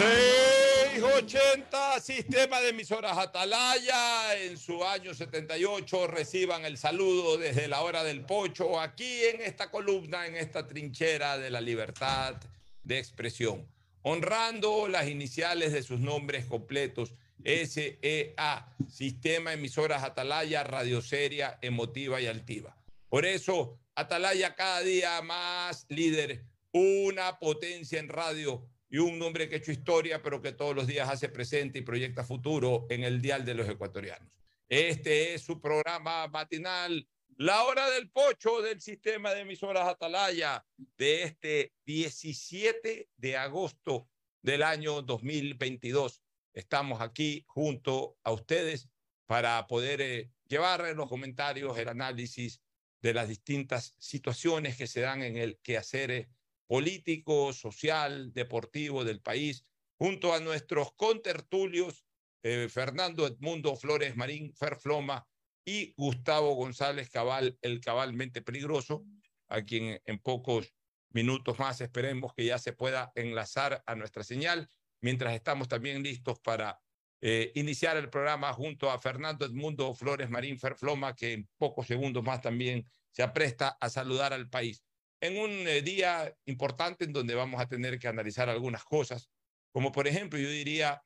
680, sistema de emisoras Atalaya, en su año 78, reciban el saludo desde la hora del pocho, aquí en esta columna, en esta trinchera de la libertad de expresión, honrando las iniciales de sus nombres completos, SEA, Sistema Emisoras Atalaya, radioseria, emotiva y altiva. Por eso, Atalaya cada día más líder, una potencia en radio y un hombre que ha hecho historia, pero que todos los días hace presente y proyecta futuro en el dial de los ecuatorianos. Este es su programa matinal, La Hora del Pocho del sistema de emisoras Atalaya de este 17 de agosto del año 2022. Estamos aquí junto a ustedes para poder eh, llevar los comentarios, el análisis de las distintas situaciones que se dan en el quehacer eh, político, social, deportivo del país, junto a nuestros contertulios, eh, Fernando Edmundo Flores Marín, Ferfloma y Gustavo González Cabal, el cabalmente peligroso, a quien en pocos minutos más esperemos que ya se pueda enlazar a nuestra señal, mientras estamos también listos para eh, iniciar el programa junto a Fernando Edmundo Flores Marín Ferfloma, que en pocos segundos más también se apresta a saludar al país en un eh, día importante en donde vamos a tener que analizar algunas cosas, como por ejemplo, yo diría,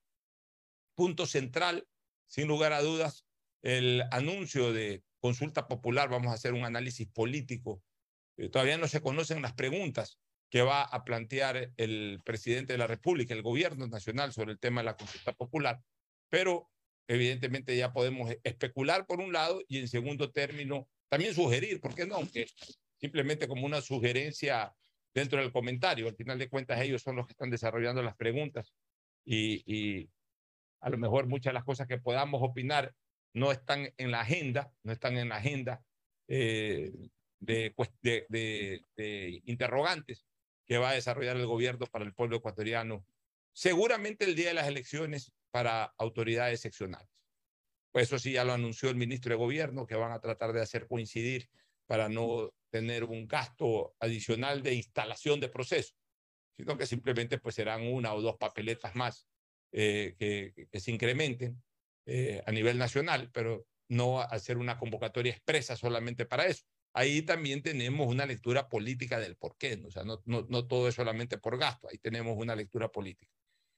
punto central, sin lugar a dudas, el anuncio de consulta popular, vamos a hacer un análisis político. Eh, todavía no se conocen las preguntas que va a plantear el presidente de la República, el gobierno nacional sobre el tema de la consulta popular, pero evidentemente ya podemos especular por un lado y en segundo término también sugerir, ¿por qué no? Simplemente como una sugerencia dentro del comentario. Al final de cuentas, ellos son los que están desarrollando las preguntas y, a lo mejor muchas de las cosas que podamos opinar no están en la agenda, no están en la agenda eh, de, de, interrogantes que va a desarrollar el gobierno para el pueblo ecuatoriano, seguramente el día de las elecciones para autoridades seccionales. Pues eso sí, ya lo anunció el ministro de Gobierno, que van a tratar de hacer coincidir para no tener un gasto adicional de instalación de proceso, sino que simplemente pues serán una o dos papeletas más eh, que, que, se incrementen eh, a nivel nacional, pero no hacer una convocatoria expresa solamente para eso. Ahí también tenemos una lectura política del por qué, ¿no? o sea, no, no, no todo es solamente por gasto, ahí tenemos una lectura política.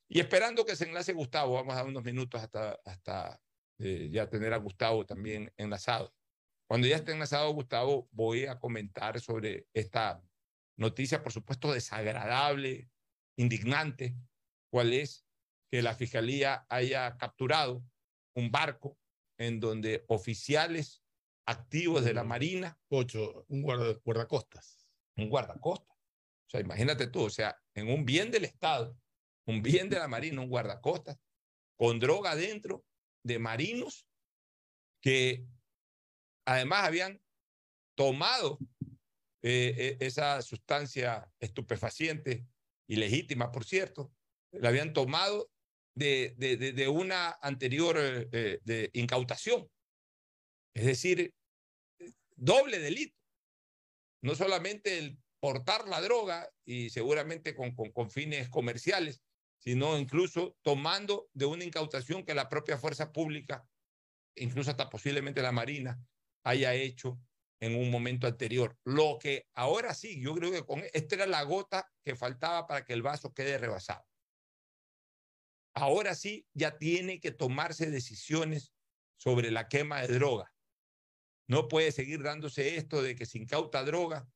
Y esperando que se enlace Gustavo, vamos a dar unos minutos hasta, hasta eh, ya tener a Gustavo también enlazado. Cuando ya esté enlazado Gustavo, voy a comentar sobre esta noticia, por supuesto, desagradable, indignante, cuál es que la Fiscalía haya capturado un barco en donde oficiales activos de la Marina. Ocho, un guarda, guardacostas. Un guardacostas. O sea, imagínate tú, o sea, en un bien del Estado, un bien de la Marina, un guardacostas, con droga dentro de marinos que además habían tomado eh, e, esa sustancia estupefaciente, ilegítima, por cierto, la habían tomado de, de, de una anterior eh, de incautación. Es decir, doble delito. No solamente el portar la droga y seguramente con, con, con fines comerciales, sino incluso tomando de una incautación que la propia fuerza pública, incluso hasta posiblemente la Marina, haya hecho en un momento anterior. Lo que ahora sí, yo creo que con esta era la gota que faltaba para que el vaso quede rebasado. Ahora sí, ya tiene que tomarse decisiones sobre la quema de droga. No puede seguir dándose esto de que se incauta droga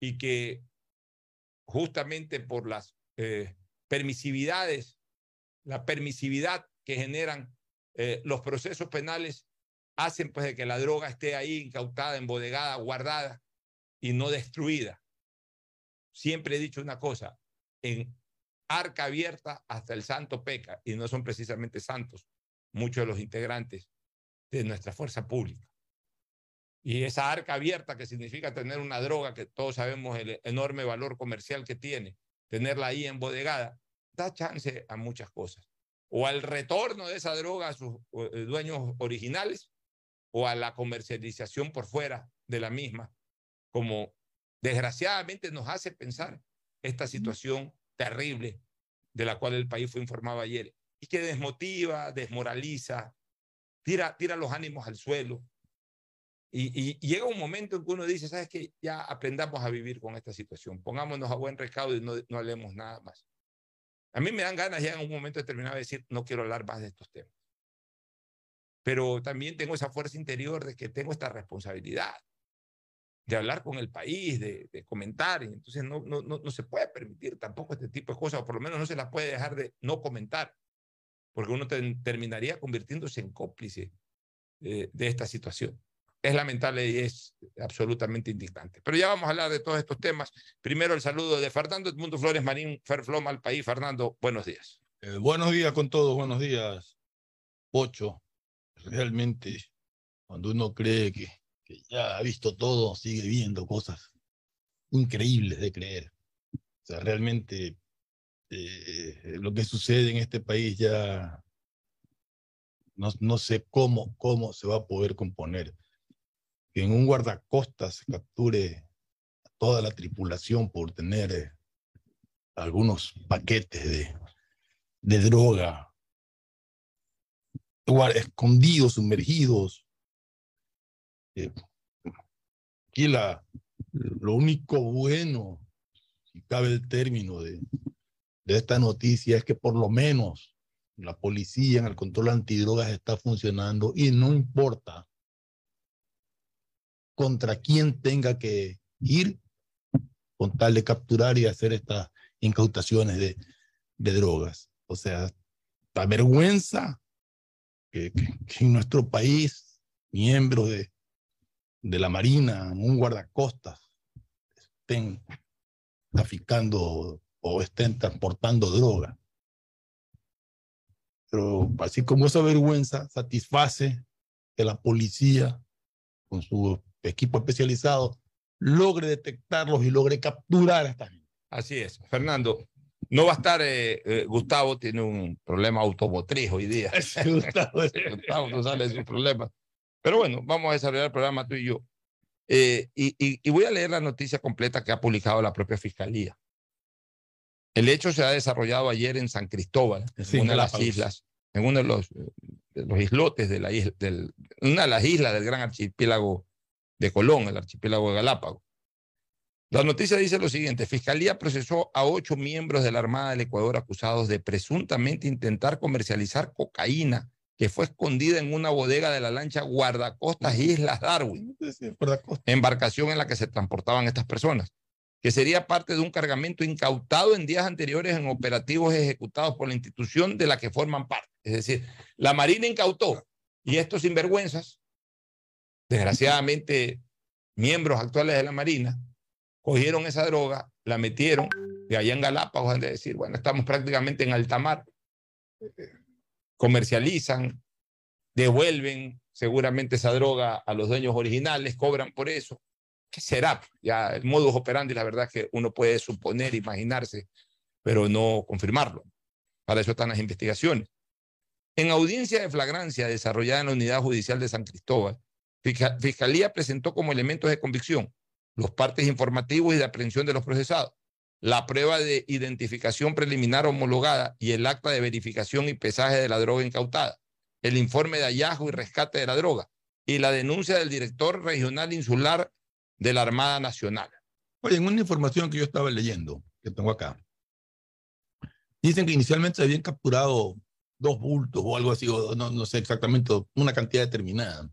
y que justamente por las eh, permisividades, la permisividad que generan eh, los procesos penales, hacen pues de que la droga esté ahí incautada, embodegada, guardada y no destruida. Siempre he dicho una cosa, en arca abierta hasta el santo peca y no son precisamente santos muchos de los integrantes de nuestra fuerza pública. Y esa arca abierta que significa tener una droga que todos sabemos el enorme valor comercial que tiene, tenerla ahí embodegada, da chance a muchas cosas. O al retorno de esa droga a sus eh, dueños originales, o a la comercialización por fuera de la misma, como desgraciadamente nos hace pensar esta situación terrible de la cual el país fue informado ayer, y que desmotiva, desmoraliza, tira, tira los ánimos al suelo. Y, llega un momento en que uno dice, ¿sabes qué? Ya aprendamos a vivir con esta situación, pongámonos a buen recaudo y no, no hablemos nada más. A mí me dan ganas ya en un momento determinado de decir, no quiero hablar más de estos temas. Pero también tengo esa fuerza interior de que tengo esta responsabilidad de hablar con el país, de, comentar. Y entonces no, no, no, se puede permitir tampoco este tipo de cosas, o por lo menos no se las puede dejar de no comentar, porque uno terminaría convirtiéndose en cómplice de, de esta situación. Es lamentable y es absolutamente indignante. Pero ya vamos a hablar de todos estos temas. Primero el saludo de Fernando Edmundo Flores Marín, Ferfloma al país. Fernando, buenos días. Eh, buenos días con todos, buenos días. Ocho, realmente, cuando uno cree que ya ha visto todo, sigue viendo cosas increíbles de creer. O sea, realmente eh, lo que sucede en este país ya no, no sé cómo, cómo se va a poder componer. Que en un guardacostas se capture a toda la tripulación por tener eh, algunos paquetes de, de droga escondidos, sumergidos, eh, aquí la, lo único bueno, si cabe el término de, de esta noticia, es que por lo menos la policía en el control antidrogas está funcionando y no importa contra quién tenga que ir con tal de capturar y hacer estas incautaciones de, de drogas. O sea, la vergüenza que, en nuestro país miembros de, de la Marina, un guardacostas, estén traficando o estén transportando droga. Pero así como esa vergüenza satisface que la policía, con su equipo especializado, logre detectarlos y logre capturar a esta gente. Así es. Fernando, no va a estar, eh, eh, Gustavo tiene un problema automotriz hoy día. Gustavo, Gustavo no sale de su problema. Pero bueno, vamos a desarrollar el programa tú y yo. Eh, y, voy a leer la noticia completa que ha publicado la propia Fiscalía. El hecho se ha desarrollado ayer en San Cristóbal, en una de las islas, en uno de los, los islotes de la isla, del, una de las islas del gran archipiélago de Colón, el archipiélago de Galápagos. La noticia dice lo siguiente, Fiscalía procesó a ocho miembros de la Armada del Ecuador acusados de presuntamente intentar comercializar cocaína que fue escondida en una bodega de la lancha Guardacostas Islas Darwin, embarcación en la que se transportaban estas personas, que sería parte de un cargamento incautado en días anteriores en operativos ejecutados por la institución de la que forman parte. Es decir, la Marina incautó y estos sinvergüenzas, desgraciadamente miembros actuales de la Marina, cogieron esa droga, la metieron de allá en Galápagos, de decir, bueno, estamos prácticamente en alta mar comercializan, devuelven seguramente esa droga a los dueños originales, cobran por eso. ¿Qué será? Ya el modus operandi, la verdad es que uno puede suponer, imaginarse, pero no confirmarlo. Para eso están las investigaciones. En audiencia de flagrancia desarrollada en la Unidad Judicial de San Cristóbal, Fiscalía presentó como elementos de convicción los partes informativos y de aprehensión de los procesados, la prueba de identificación preliminar homologada y el acta de verificación y pesaje de la droga incautada, el informe de hallazgo y rescate de la droga y la denuncia del director regional insular de la Armada Nacional. Oye, en una información que yo estaba leyendo, que tengo acá, dicen que inicialmente se habían capturado dos bultos o algo así, o no, no sé exactamente, una cantidad determinada.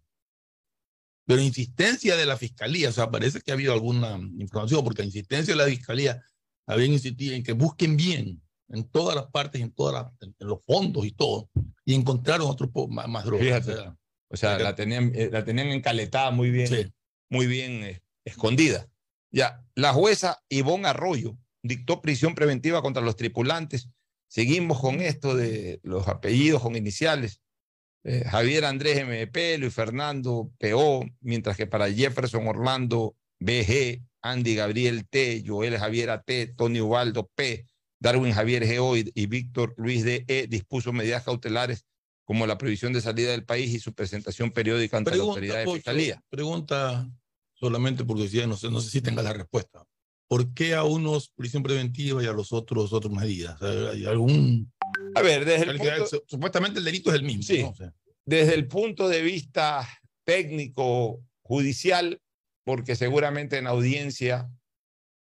Pero insistencia de la fiscalía, o sea, parece que ha habido alguna información, porque la insistencia de la fiscalía habían insistido en que busquen bien en todas las partes, en, todas en, los fondos y todo, y encontraron otro más, más drogas. o sea, la, tenían, eh, la tenían encaletada muy bien, muy bien eh, escondida. Ya, la jueza Ivonne Arroyo dictó prisión preventiva contra los tripulantes. Seguimos con esto de los apellidos con iniciales. Eh, Javier Andrés MP, Luis Fernando PO, mientras que para Jefferson Orlando BG, Andy Gabriel T, Joel Javier T, Tony Ubaldo P, Darwin Javier G.O. y, Víctor Luis D.E. dispuso medidas cautelares como la prohibición de salida del país y su presentación periódica ante la autoridad de fiscalía. Pregunta solamente porque decía, no sé, no sé si tenga la respuesta. ¿por qué a unos prisión preventiva y a los otros otras medidas? ¿Hay algún... A ver, desde el punto... Supuestamente el delito es el mismo. Sí, desde el punto de vista técnico, judicial, porque seguramente en audiencia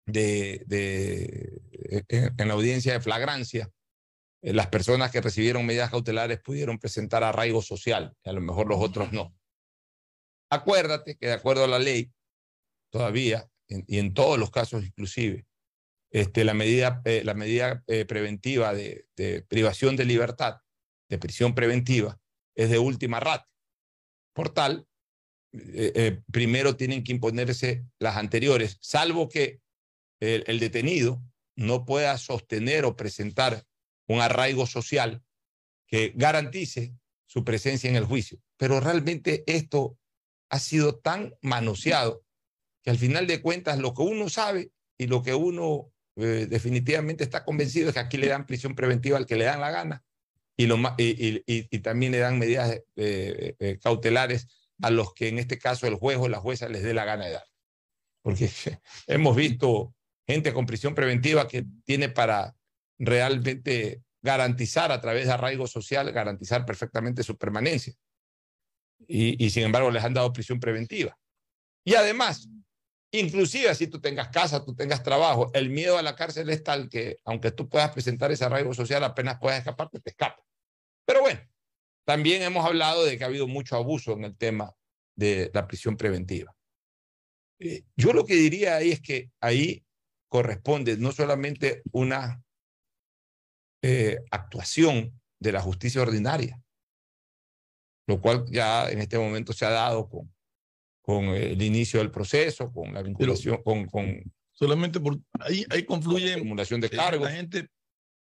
de, de en la audiencia de flagrancia, eh, las personas que recibieron medidas cautelares pudieron presentar arraigo social, a lo mejor los otros no. Acuérdate que de acuerdo a la ley, todavía, y en todos los casos inclusive, este, la medida, eh, la medida eh, preventiva de, privación de libertad, de prisión preventiva, es de última rata. Por tal, primero tienen que imponerse las anteriores, salvo que el detenido no pueda sostener o presentar un arraigo social que garantice su presencia en el juicio. Pero realmente esto ha sido tan manoseado que al final de cuentas lo que uno sabe y lo que uno eh, definitivamente está convencido es que aquí le dan prisión preventiva al que le dan la gana y, también le dan medidas eh, eh, cautelares a los que en este caso el juez o la jueza les dé la gana de dar. Porque hemos visto gente con prisión preventiva que tiene para realmente garantizar a través de arraigo social, garantizar perfectamente su permanencia. Y, y sin embargo les han dado prisión preventiva. Y además, inclusive si tú tengas casa, tú tengas trabajo, el miedo a la cárcel es tal que aunque tú puedas presentar ese arraigo social, apenas puedas escaparte, te escapa. Pero bueno, también hemos hablado de que ha habido mucho abuso en el tema de la prisión preventiva. Eh, yo lo que diría ahí es que ahí corresponde no solamente una eh, actuación de la justicia ordinaria, lo cual ya en este momento se ha dado con, con el inicio del proceso, con la vinculación, con, con, Solamente por ahí, ahí confluye. Acumulación de cargos. La gente,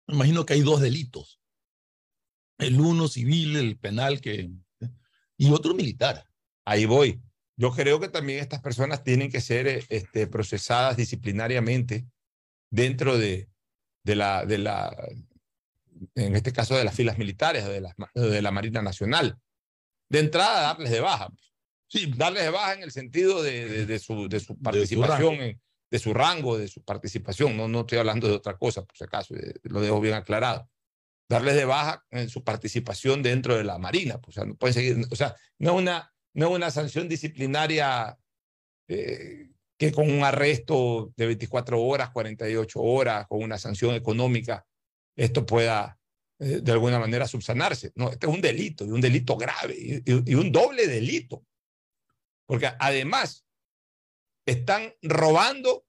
me imagino que hay dos delitos. El uno civil, el penal, que, y otro militar. Ahí voy. Yo creo que también estas personas tienen que ser este, procesadas disciplinariamente dentro de, de, la, de, la, en este caso de las filas militares o de la, de la Marina Nacional. De entrada, darles de baja. Sí, darles de baja en el sentido de, de, su, de su participación, de su, rango, de su participación. No, no estoy hablando de otra cosa, por si acaso, eh, lo dejo bien aclarado. Darles de baja en su participación dentro de la Marina. Pues, o sea, no pueden seguir, o sea, no es una, no una sanción disciplinaria eh, que con un arresto de 24 horas, 48 horas, con una sanción económica, esto pueda eh, de alguna manera subsanarse. No, este es un delito, y un delito grave, y, un doble delito. Porque además están robando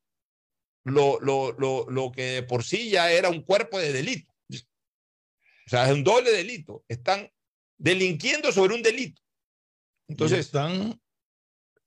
lo, lo, lo, lo que por sí ya era un cuerpo de delito. O sea, es un doble delito. Están delinquiendo sobre un delito. Entonces. están,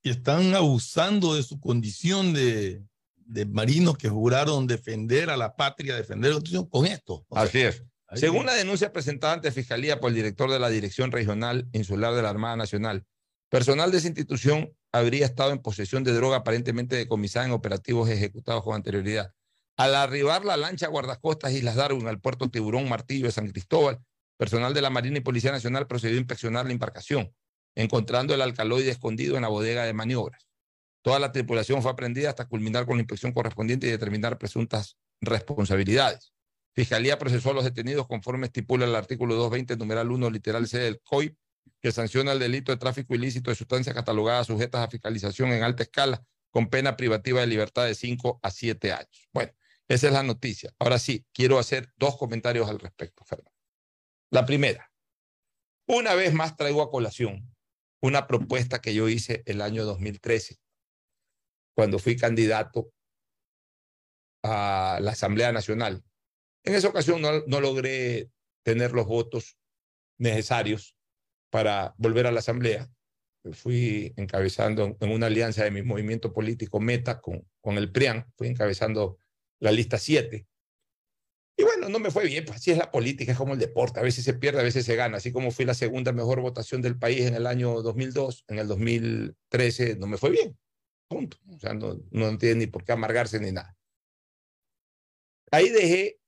están abusando de su condición de, de marinos que juraron defender a la patria, defender la con esto. Así es. Según la denuncia presentada ante Fiscalía por el director de la Dirección Regional Insular de la Armada Nacional, personal de esa institución habría estado en posesión de droga aparentemente decomisada en operativos ejecutados con anterioridad. Al arribar la lancha guardacostas Islas Darwin al puerto Tiburón Martillo de San Cristóbal, personal de la Marina y Policía Nacional procedió a inspeccionar la embarcación, encontrando el alcaloide escondido en la bodega de maniobras. Toda la tripulación fue aprendida hasta culminar con la inspección correspondiente y determinar presuntas responsabilidades. Fiscalía procesó a los detenidos conforme estipula el artículo 220, numeral 1, literal C del COI, que sanciona el delito de tráfico ilícito de sustancias catalogadas sujetas a fiscalización en alta escala con pena privativa de libertad de 5 a 7 años. Bueno, esa es la noticia. Ahora sí, quiero hacer dos comentarios al respecto, Fernando. La primera, una vez más traigo a colación una propuesta que yo hice el año 2013 cuando fui candidato a la Asamblea Nacional. En esa ocasión no, no logré tener los votos necesarios para volver a la Asamblea. Fui encabezando en una alianza de mi movimiento político Meta con, con el PRIAN, fui encabezando la lista 7. Y bueno, no me fue bien, pues así es la política, es como el deporte, a veces se pierde, a veces se gana, así como fui la segunda mejor votación del país en el año 2002, en el 2013 no me fue bien. Punto. O sea, no, no tiene ni por qué amargarse ni nada. Ahí dejé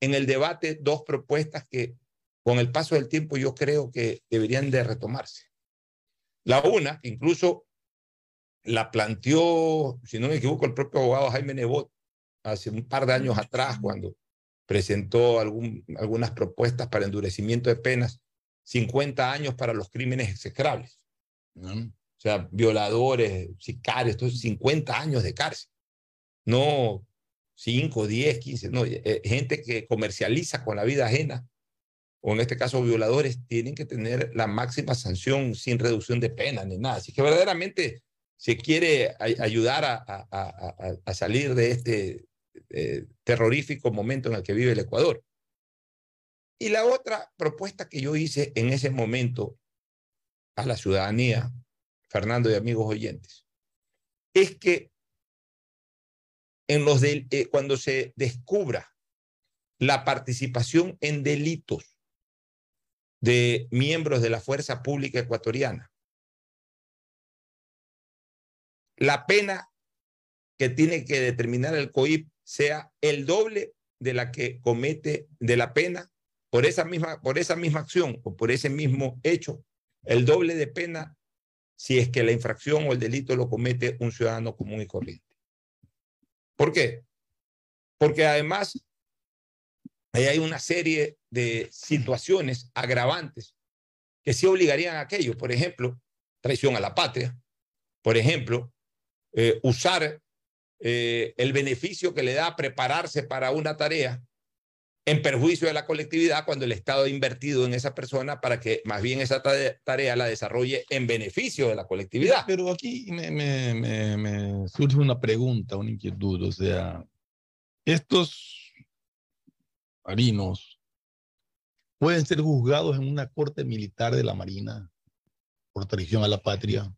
en el debate dos propuestas que con el paso del tiempo yo creo que deberían de retomarse. La una, incluso la planteó, si no me equivoco, el propio abogado Jaime Nebot hace un par de años atrás, cuando presentó algunas propuestas para endurecimiento de penas, 50 años para los crímenes execrables. O sea, violadores, sicarios, 50 años de cárcel. No 5, 10, 15, no, eh, gente que comercializa con la vida ajena, o en este caso violadores, tienen que tener la máxima sanción sin reducción de pena ni nada. Así que verdaderamente se quiere ayudar a, salir de este eh, terrorífico momento en el que vive el Ecuador. Y la otra propuesta que yo hice en ese momento a la ciudadanía, Fernando y amigos oyentes, es que en los eh, cuando se descubra la participación en delitos de miembros de la fuerza pública ecuatoriana, la pena que tiene que determinar el COIP sea el doble de la que comete de la pena por esa misma, por esa misma acción o por ese mismo hecho, el doble de pena si es que la infracción o el delito lo comete un ciudadano común y corriente. ¿Por qué? Porque además ahí hay una serie de situaciones agravantes que sí obligarían a aquello. Por ejemplo, traición a la patria. Por ejemplo, eh, usar eh, el beneficio que le da prepararse para una tarea en perjuicio de la colectividad cuando el Estado ha invertido en esa persona para que más bien esa tarea la desarrolle en beneficio de la colectividad. Pero aquí me, me, me, surge una pregunta, una inquietud. O sea, estos marinos pueden ser juzgados en una corte militar de la Marina por traición a la patria.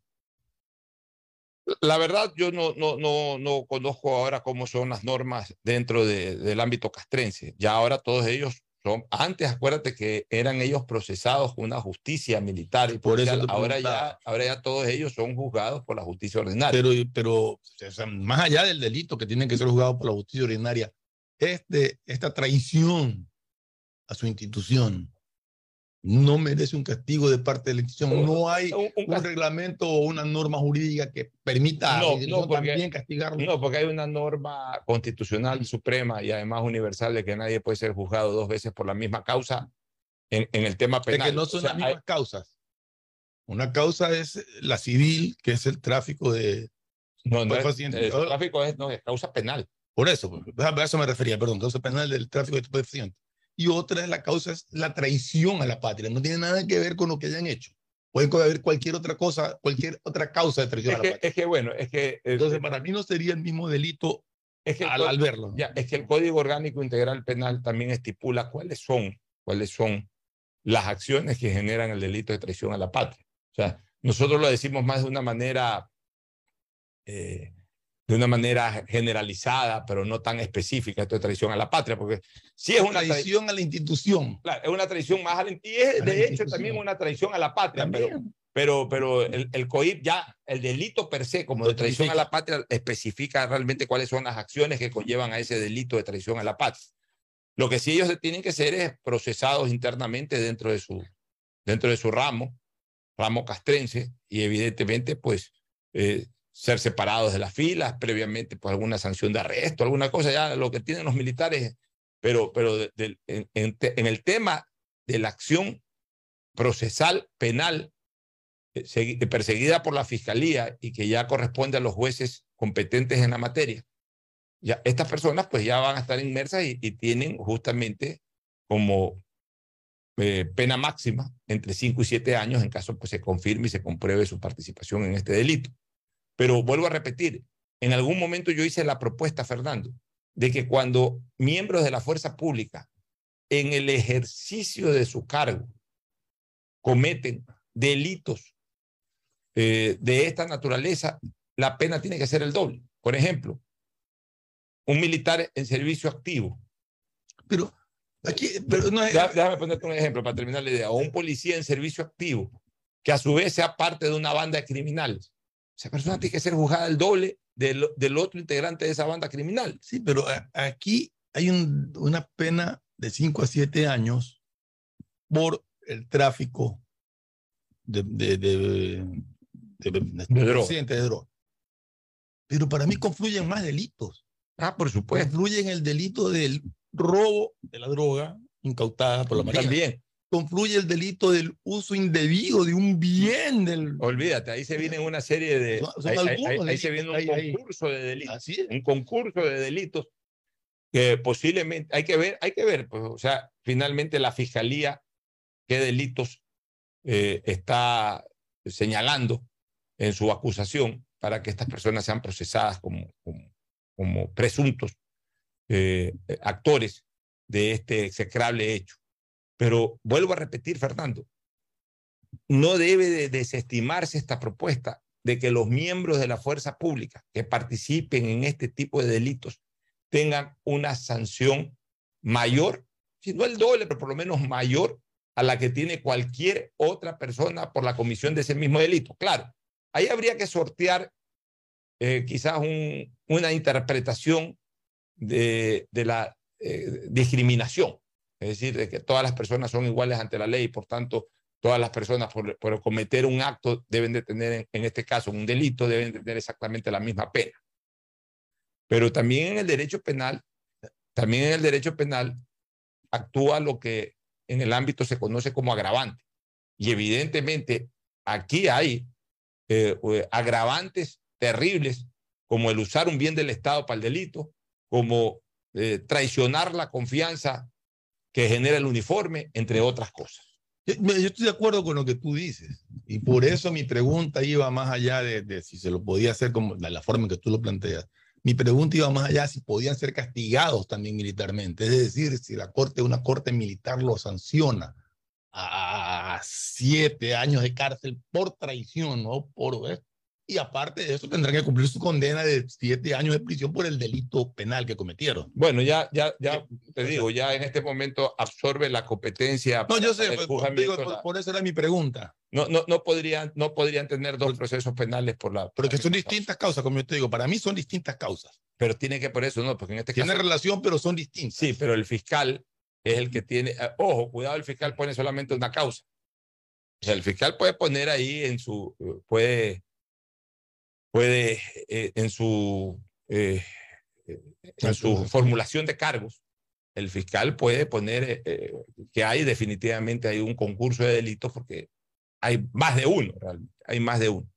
La verdad, yo no, no, no, no conozco ahora cómo son las normas dentro de, del ámbito castrense. Ya ahora todos ellos son, antes acuérdate que eran ellos procesados con una justicia militar y por eso ahora ya, ahora ya todos ellos son juzgados por la justicia ordinaria. Pero, pero más allá del delito que tienen que ser juzgados por la justicia ordinaria, este, esta traición a su institución, no merece un castigo de parte de la institución. No hay un, reglamento o una norma jurídica que permita no, también castigarlo. No, porque hay una norma constitucional suprema y además universal de que nadie puede ser juzgado dos veces por la misma causa en, en el tema penal. Es que no son las mismas causas. Una causa es la civil, que es el tráfico de... No, no es, el tráfico es, no, es causa penal. Por eso, a eso me refería, perdón, causa penal del tráfico de estupefacientes y otra es la causa es la traición a la patria. No tiene nada que ver con lo que hayan hecho. Puede haber cualquier otra cosa, cualquier otra causa de traición a la patria. Es que bueno, es que... Entonces, para mí no sería el mismo delito es que al, verlo. Ya, es que el Código Orgánico Integral Penal también estipula cuáles son, cuáles son las acciones que generan el delito de traición a la patria. O sea, nosotros lo decimos más de una manera eh, de una manera generalizada, pero no tan específica, esto es traición a la patria, porque sí es una traición a la institución. Claro, es una traición más a la, y es de hecho también una traición a la patria, pero, pero, pero el, el, COIP ya, el delito per se, como de traición a la patria, especifica realmente cuáles son las acciones que conllevan a ese delito de traición a la patria. Lo que sí ellos tienen que ser es procesados internamente dentro de su, dentro de su ramo, ramo castrense, y evidentemente, pues, eh, ser separados de las filas, previamente por alguna sanción de arresto, alguna cosa, ya lo que tienen los militares, pero, pero en, el tema de la acción procesal penal eh, perseguida por la fiscalía y que ya corresponde a los jueces competentes en la materia, ya estas personas pues ya van a estar inmersas y, tienen justamente como eh, pena máxima entre 5 y 7 años en caso pues se confirme y se compruebe su participación en este delito. Pero vuelvo a repetir, en algún momento yo hice la propuesta, Fernando, de que cuando miembros de la fuerza pública en el ejercicio de su cargo cometen delitos eh, de esta naturaleza, la pena tiene que ser el doble. Por ejemplo, un militar en servicio activo. Pero aquí, pero no Déjame ponerte un ejemplo para terminar la idea. O un policía en servicio activo, que a su vez sea parte de una banda de criminales. Esa persona tiene que ser juzgada el doble del, del otro integrante de esa banda criminal. Sí, pero aquí hay una pena de 5 a 7 años por el tráfico de, de, de, droga. pero para mí confluyen más delitos. Ah, por supuesto. Confluyen el delito del robo de la droga incautada por la Marina. También. Confluye el delito del uso indebido de un bien del... Olvídate, ahí se viene una serie de... Son- son ahí, ahí- algunos ahí- ahí se viene un concurso de delitos. Un concurso de delitos que posiblemente... Hay que ver, hay que ver, pues, o sea, finalmente la fiscalía qué delitos eh, está señalando en su acusación para que estas personas sean procesadas como, como, como presuntos eh, actores de este execrable hecho. Pero vuelvo a repetir, Fernando, no debe de desestimarse esta propuesta de que los miembros de la fuerza pública que participen en este tipo de delitos tengan una sanción mayor, si no el doble, pero por lo menos mayor a la que tiene cualquier otra persona por la comisión de ese mismo delito. Claro, ahí habría que sortear eh, quizás un- una interpretación de, de la eh, discriminación, es decir, de que todas las personas son iguales ante la ley y por tanto todas las personas por, por cometer un acto deben de tener, en, este caso, un delito, deben de tener exactamente la misma pena. Pero también en el derecho penal, también en el derecho penal actúa lo que en el ámbito se conoce como agravante. Y evidentemente aquí hay eh, agravantes terribles como el usar un bien del Estado para el delito, como eh, traicionar la confianza que genera el uniforme, entre otras cosas. Yo, estoy de acuerdo con lo que tú dices. Y por eso mi pregunta iba más allá de, si se lo podía hacer como la forma en que tú lo planteas. Mi pregunta iba más allá si podían ser castigados también militarmente. Es decir, si la corte, una corte militar lo sanciona a siete años de cárcel por traición, ¿no? Por esto. Y aparte de eso, tendrán que cumplir su condena de siete años de prisión por el delito penal que cometieron. Bueno, ya, ya, ya te digo, ya en este momento absorbe la competencia. No, yo sé, pues, por, juzgamiento, digo, por- la- por eso era mi pregunta. no, no, no, podrían, no podrían tener dos procesos penales por la. por Porque la son distintas causas, como yo te digo. Para mí son distintas causas. Pero tiene que por eso, no, porque en este Tienen caso. relación, pero son distintas. Sí, pero el fiscal es el que tiene. eh, Ojo, cuidado, el fiscal pone solamente una causa. O sea, el fiscal puede poner ahí en su. eh, Puede. Puede eh, en su. eh, eh, en su formulación de cargos, el fiscal puede poner eh, que hay definitivamente hay un concurso de delitos porque hay más de uno, realmente, hay más de uno.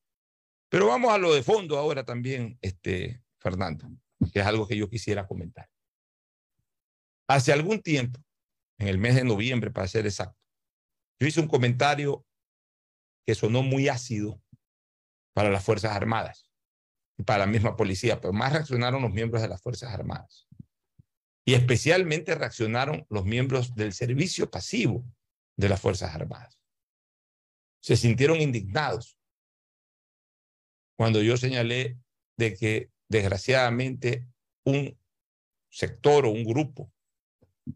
Pero vamos a lo de fondo ahora también, este, Fernando, que es algo que yo quisiera comentar. Hace algún tiempo, en el mes de noviembre, para ser exacto, yo hice un comentario que sonó muy ácido para las Fuerzas Armadas y para la misma policía, pero más reaccionaron los miembros de las Fuerzas Armadas. Y especialmente reaccionaron los miembros del servicio pasivo de las Fuerzas Armadas. Se sintieron indignados cuando yo señalé de que desgraciadamente un sector o un grupo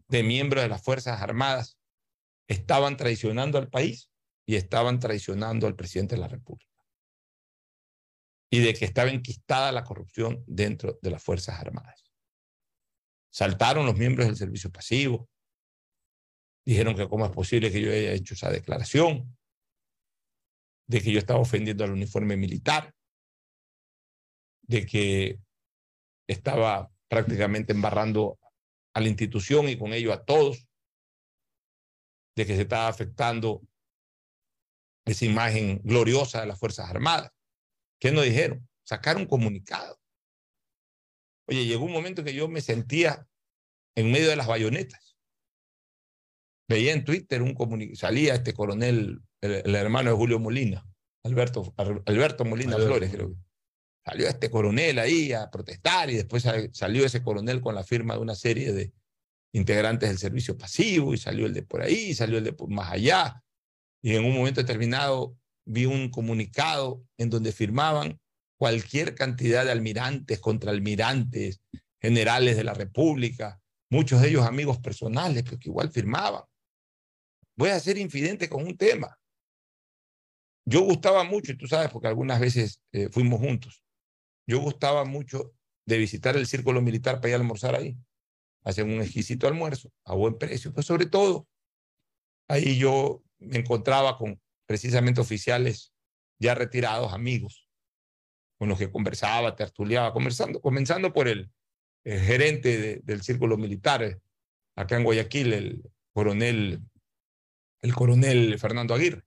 de miembros de las Fuerzas Armadas estaban traicionando al país y estaban traicionando al presidente de la República. Y de que estaba enquistada la corrupción dentro de las Fuerzas Armadas. Saltaron los miembros del servicio pasivo. Dijeron que cómo es posible que yo haya hecho esa declaración, de que yo estaba ofendiendo al uniforme militar, de que estaba prácticamente embarrando a la institución y con ello a todos, de que se estaba afectando esa imagen gloriosa de las Fuerzas Armadas. ¿Qué nos dijeron? Sacar un comunicado. Oye, llegó un momento que yo me sentía en medio de las bayonetas. Veía en Twitter un comunicado, salía este coronel, el, el hermano de Julio Molina, Alberto, Alberto Molina Alberto. Flores, creo que. Salió este coronel ahí a protestar y después sal- salió ese coronel con la firma de una serie de integrantes del servicio pasivo y salió el de por ahí, salió el de por más allá. Y en un momento determinado vi un comunicado en donde firmaban cualquier cantidad de almirantes, contraalmirantes, generales de la República, muchos de ellos amigos personales, pero que igual firmaban. Voy a ser infidente con un tema. Yo gustaba mucho, y tú sabes, porque algunas veces eh, fuimos juntos, yo gustaba mucho de visitar el círculo militar para ir a almorzar ahí. Hacen un exquisito almuerzo a buen precio, pues sobre todo ahí yo me encontraba con precisamente oficiales ya retirados, amigos, con los que conversaba, tertuliaba, conversando, comenzando por el, gerente del círculo militar eh, acá en Guayaquil, el coronel, el coronel Fernando Aguirre.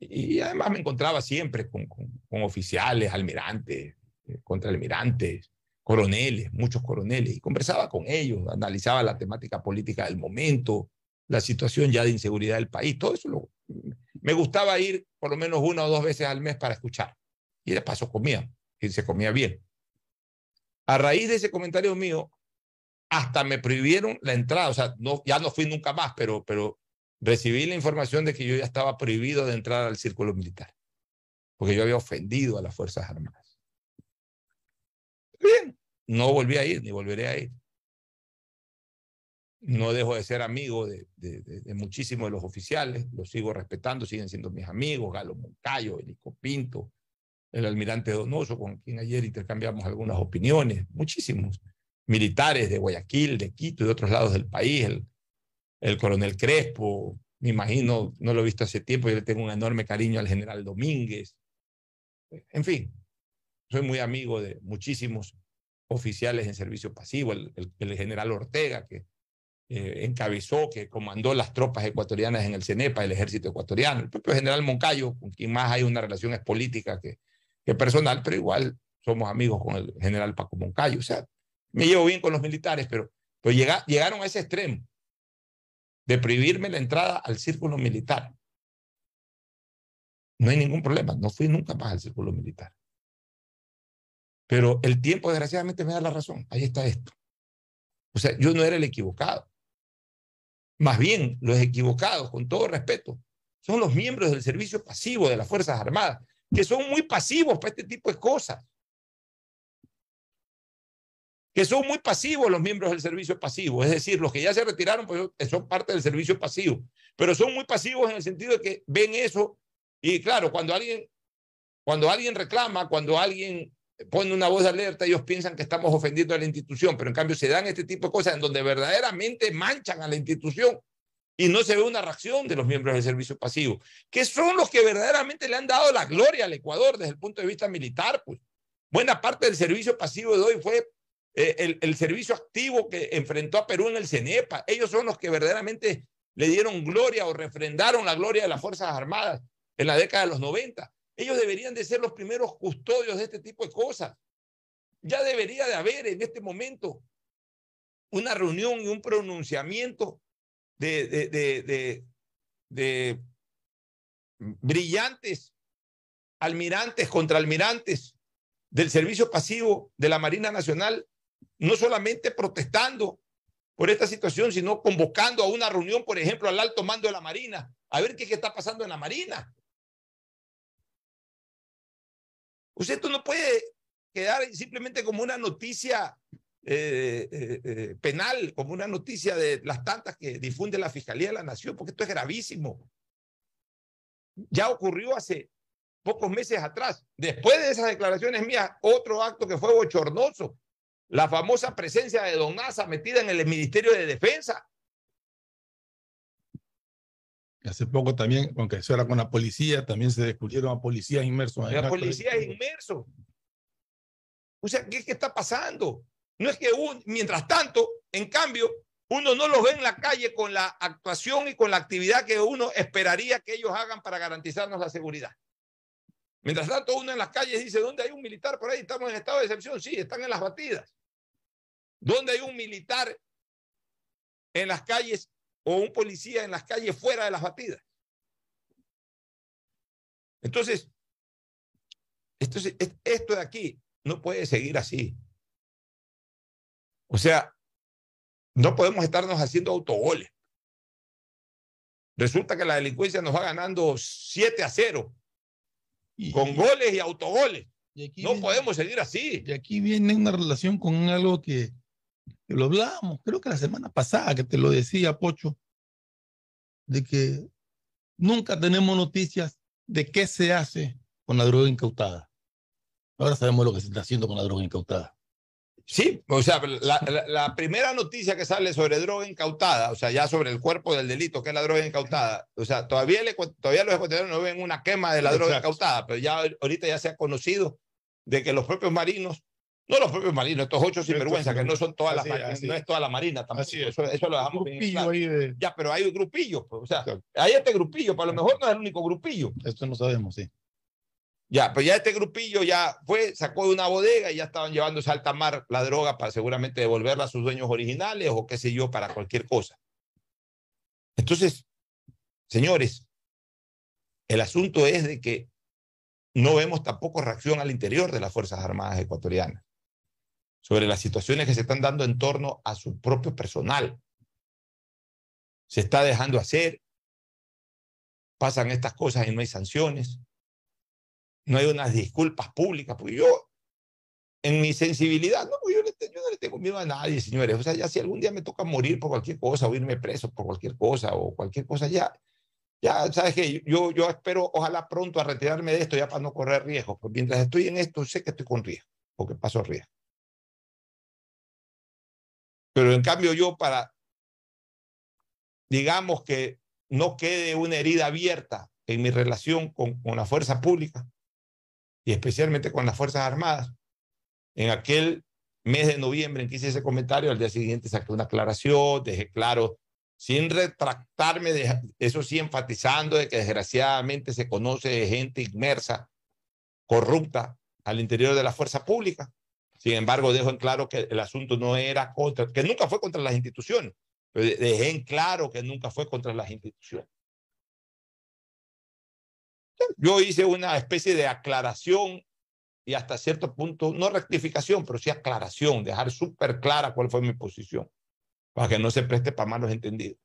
Y además me encontraba siempre con, con, oficiales, almirantes, eh, contraalmirantes, coroneles, muchos coroneles, y conversaba con ellos, analizaba la temática política del momento, la situación ya de inseguridad del país, todo eso me gustaba ir por lo menos una o dos veces al mes para escuchar. Y de paso comía, y se comía bien. A raíz de ese comentario mío, hasta me prohibieron la entrada, o sea, ya no fui nunca más, pero, pero recibí la información de que yo ya estaba prohibido de entrar al círculo militar, porque yo había ofendido a las Fuerzas Armadas. Bien, no volví a ir, ni volveré a ir. No dejo de ser amigo de, de, muchísimos de los oficiales, los sigo respetando, siguen siendo mis amigos, Galo Moncayo, Elico Pinto, el almirante Donoso, con quien ayer intercambiamos algunas opiniones, muchísimos militares de Guayaquil, de Quito y de otros lados del país, el, el coronel Crespo, me imagino, no lo he visto hace tiempo, yo le tengo un enorme cariño al general Domínguez. En fin, soy muy amigo de muchísimos oficiales en servicio pasivo, el, el general Ortega, que eh, encabezó, que comandó las tropas ecuatorianas en el CENEPA, el ejército ecuatoriano, el propio general Moncayo, con quien más hay una relación es política que, personal, pero igual somos amigos con el general Paco Moncayo. O sea, me llevo bien con los militares, pero, pero llegaron a ese extremo de prohibirme la entrada al círculo militar. No hay ningún problema, no fui nunca más al círculo militar. Pero el tiempo, desgraciadamente, me da la razón. Ahí está esto. O sea, yo no era el equivocado. Más bien, los equivocados, con todo respeto, son los miembros del servicio pasivo de las Fuerzas Armadas, que son muy pasivos para este tipo de cosas. Que son muy pasivos los miembros del servicio pasivo, es decir, los que ya se retiraron pues, son parte del servicio pasivo, pero son muy pasivos en el sentido de que ven eso y claro, cuando alguien, cuando alguien reclama, cuando alguien ponen una voz alerta, ellos piensan que estamos ofendiendo a la institución, pero en cambio se dan este tipo de cosas en donde verdaderamente manchan a la institución y no se ve una reacción de los miembros del servicio pasivo, que son los que verdaderamente le han dado la gloria al Ecuador desde el punto de vista militar. Pues buena parte del servicio pasivo de hoy fue eh, el, el servicio activo que enfrentó a Perú en el CENEPA. Ellos son los que verdaderamente le dieron gloria o refrendaron la gloria de las Fuerzas Armadas en la década de los 90. Ellos deberían de ser los primeros custodios de este tipo de cosas. Ya debería de haber en este momento una reunión y un pronunciamiento de, brillantes almirantes, contraalmirantes del servicio pasivo de la Marina Nacional, no solamente protestando por esta situación, sino convocando a una reunión, por ejemplo, al alto mando de la Marina, a ver qué, qué está pasando en la Marina. Usted esto no puede quedar simplemente como una noticia eh, eh, eh, penal, como una noticia de las tantas que difunde la Fiscalía de la Nación, porque esto es gravísimo. Ya ocurrió hace pocos meses atrás. Después de esas declaraciones mías, otro acto que fue bochornoso, la famosa presencia de Don Nasa metida en el Ministerio de Defensa. Hace poco también, aunque eso era con la policía, también se descubrieron a policías inmersos. La policía inmersos. O sea, ¿qué, ¿qué está pasando? No es que un, mientras tanto, en cambio, uno no los ve en la calle con la actuación y con la actividad que uno esperaría que ellos hagan para garantizarnos la seguridad. Mientras tanto, uno en las calles dice, ¿dónde hay un militar por ahí? Estamos en estado de excepción. Sí, están en las batidas. ¿Dónde hay un militar en las calles o un policía en las calles fuera de las batidas. Entonces, esto, esto de aquí no puede seguir así. O sea, no podemos estarnos haciendo autogoles. Resulta que la delincuencia nos va ganando 7 a 0 con goles y autogoles. no podemos seguir así. Y aquí viene una relación con algo que lo hablábamos, creo que la semana pasada que te lo decía, Pocho, de que nunca tenemos noticias de qué se hace con la droga incautada. Ahora sabemos lo que se está haciendo con la droga incautada. Sí, o sea, la, la, primera noticia que sale sobre droga incautada, o sea, ya sobre el cuerpo del delito, que es la droga incautada, o sea, todavía, todavía los ecuatorianos no ven una quema de la droga incautada, pero ya ahorita ya se ha conocido de que los propios marinos, no los propios marinos, estos ocho sinvergüenza, que no son todas las no es toda la marina tampoco. Eso, eso, lo dejamos bien Ya, pero hay grupillos, pues, o sea, hay este grupillo, pero a lo mejor no es el único grupillo. Esto no sabemos, sí. Ya, pero ya este grupillo ya fue, sacó de una bodega y ya estaban llevándose a alta mar la droga para seguramente devolverla a sus dueños originales o qué sé yo, para cualquier cosa. Entonces, señores, el asunto es de que no vemos tampoco reacción al interior de las Fuerzas Armadas ecuatorianas sobre las situaciones que se están dando en torno a su propio personal. Se está dejando hacer, pasan estas cosas y no hay sanciones, no hay unas disculpas públicas, porque yo, en mi sensibilidad, no, yo, yo no le tengo miedo a nadie, señores. O sea, ya si algún día me toca morir por cualquier cosa o irme preso por cualquier cosa o cualquier cosa, ya, ya, ¿sabes qué? Yo, yo espero, ojalá pronto a retirarme de esto ya para no correr riesgo. Porque mientras estoy en esto, sé que estoy con riesgo, porque paso riesgo. Pero en cambio yo para, digamos que no quede una herida abierta en mi relación con, con la fuerza pública y especialmente con las Fuerzas Armadas, en aquel mes de noviembre en que hice ese comentario, al día siguiente saqué una aclaración, dejé claro sin retractarme, de, eso sí enfatizando de que desgraciadamente se conoce gente inmersa, corrupta al interior de la fuerza pública. Sin embargo, dejo en claro que el asunto no era contra, que nunca fue contra las instituciones, dejé en claro que nunca fue contra las instituciones. Yo hice una especie de aclaración y hasta cierto punto, no rectificación, pero sí aclaración, dejar súper clara cuál fue mi posición para que no se preste para malos entendidos.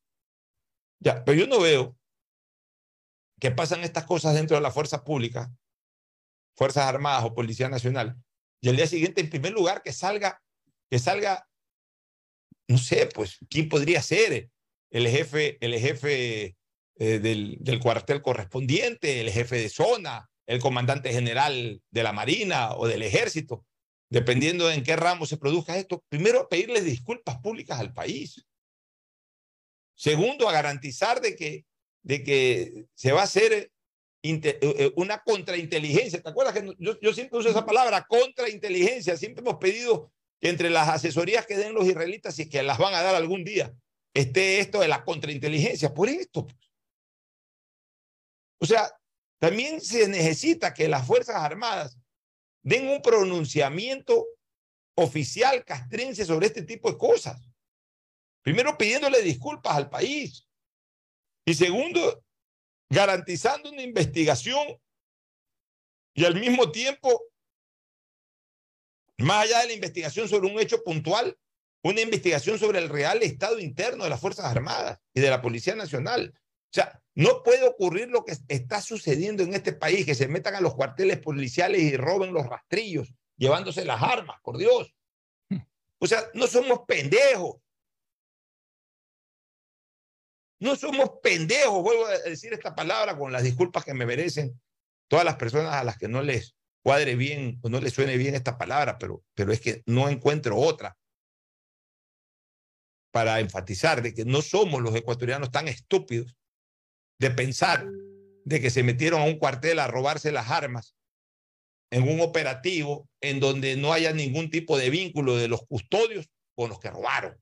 Ya, pero yo no veo que pasan estas cosas dentro de la fuerza pública, Fuerzas Armadas o Policía Nacional, y el día siguiente, en primer lugar, que salga, que salga, no sé, pues, ¿quién podría ser? El jefe, el jefe eh, del, del cuartel correspondiente, el jefe de zona, el comandante general de la Marina o del Ejército dependiendo de en qué ramo se produzca esto, primero pedirle disculpas públicas al país. Segundo, a garantizar de que, de que se va a hacer una contrainteligencia. ¿Te acuerdas que yo, yo siempre uso esa palabra, contrainteligencia? Siempre hemos pedido que entre las asesorías que den los israelitas y que las van a dar algún día, esté esto de la contrainteligencia. Por esto. Pues. O sea, también se necesita que las Fuerzas Armadas den un pronunciamiento oficial castrense sobre este tipo de cosas. Primero, pidiéndole disculpas al país. Y segundo, garantizando una investigación y al mismo tiempo, más allá de la investigación sobre un hecho puntual, una investigación sobre el real estado interno de las Fuerzas Armadas y de la Policía Nacional. O sea, no puede ocurrir lo que está sucediendo en este país, que se metan a los cuarteles policiales y roben los rastrillos, llevándose las armas, por Dios. O sea, no somos pendejos. No somos pendejos, vuelvo a decir esta palabra con las disculpas que me merecen todas las personas a las que no les cuadre bien o no les suene bien esta palabra, pero, pero es que no encuentro otra para enfatizar de que no somos los ecuatorianos tan estúpidos de pensar de que se metieron a un cuartel a robarse las armas en un operativo en donde no haya ningún tipo de vínculo de los custodios con los que robaron.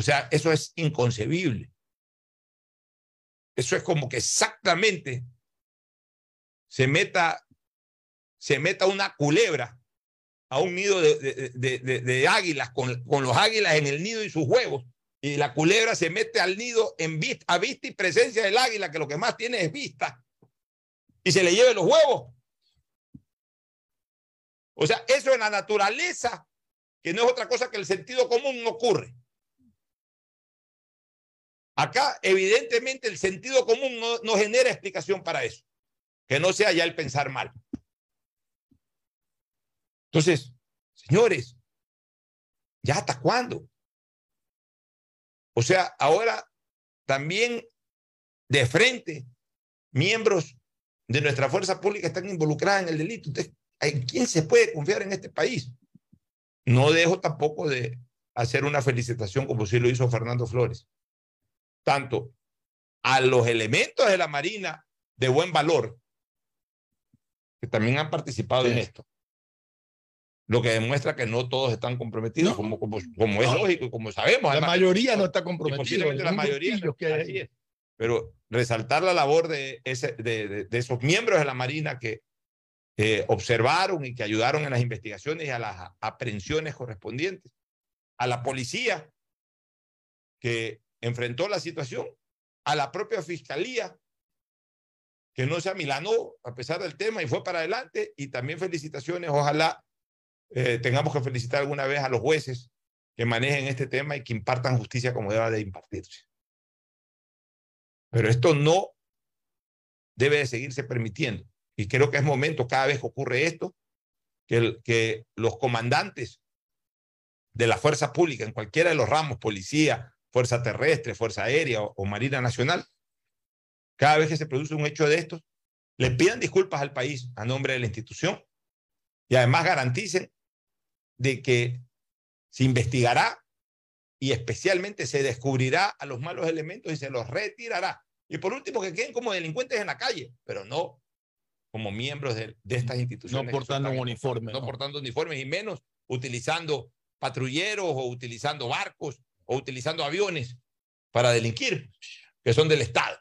O sea, eso es inconcebible. Eso es como que exactamente se meta, se meta una culebra a un nido de, águilas con, con los águilas en el nido y sus huevos y la culebra se mete al nido en vista, a vista y presencia del águila, que lo que más tiene es vista, y se le lleve los huevos. O sea, eso en la naturaleza, que no es otra cosa que el sentido común, no ocurre. Acá, evidentemente, el sentido común no, genera explicación para eso, que no sea ya el pensar mal. Entonces, señores, ¿ya hasta cuándo? O sea, ahora también de frente, miembros de nuestra fuerza pública están involucrados en el delito. ¿en quién se puede confiar en este país? No dejo tampoco de hacer una felicitación como sí lo hizo Fernando Flores, tanto a los elementos de la Marina de buen valor que también han participado en esto. Lo que demuestra que no todos están comprometidos, No. como, como, como es lógico y como sabemos. La además, mayoría no está y comprometida. la mayoría. que así es. Pero resaltar la labor de, ese, de, de- de esos miembros de la Marina que eh, observaron y que ayudaron en las investigaciones y a las aprehensiones correspondientes. A la policía que enfrentó la situación, a la propia fiscalía que no se amilanó a pesar del tema y fue para adelante. Y también felicitaciones, ojalá eh, tengamos que felicitar alguna vez a los jueces que manejen este tema y que impartan justicia como deba de impartirse. Pero esto no debe de seguirse permitiendo. Y creo que es momento, cada vez que ocurre esto, que, los comandantes de la fuerza pública en cualquiera de los ramos, policía, fuerza terrestre, fuerza aérea o, o marina nacional, cada vez que se produce un hecho de estos, le pidan disculpas al país a nombre de la institución y además garanticen de que se investigará y especialmente se descubrirá a los malos elementos y se los retirará. Y por último, que queden como delincuentes en la calle, pero no como miembros de, de estas instituciones. No portando tan un uniforme, No, ¿no? portando uniformes y menos utilizando patrulleros o utilizando barcos o utilizando aviones para delinquir, que son del Estado.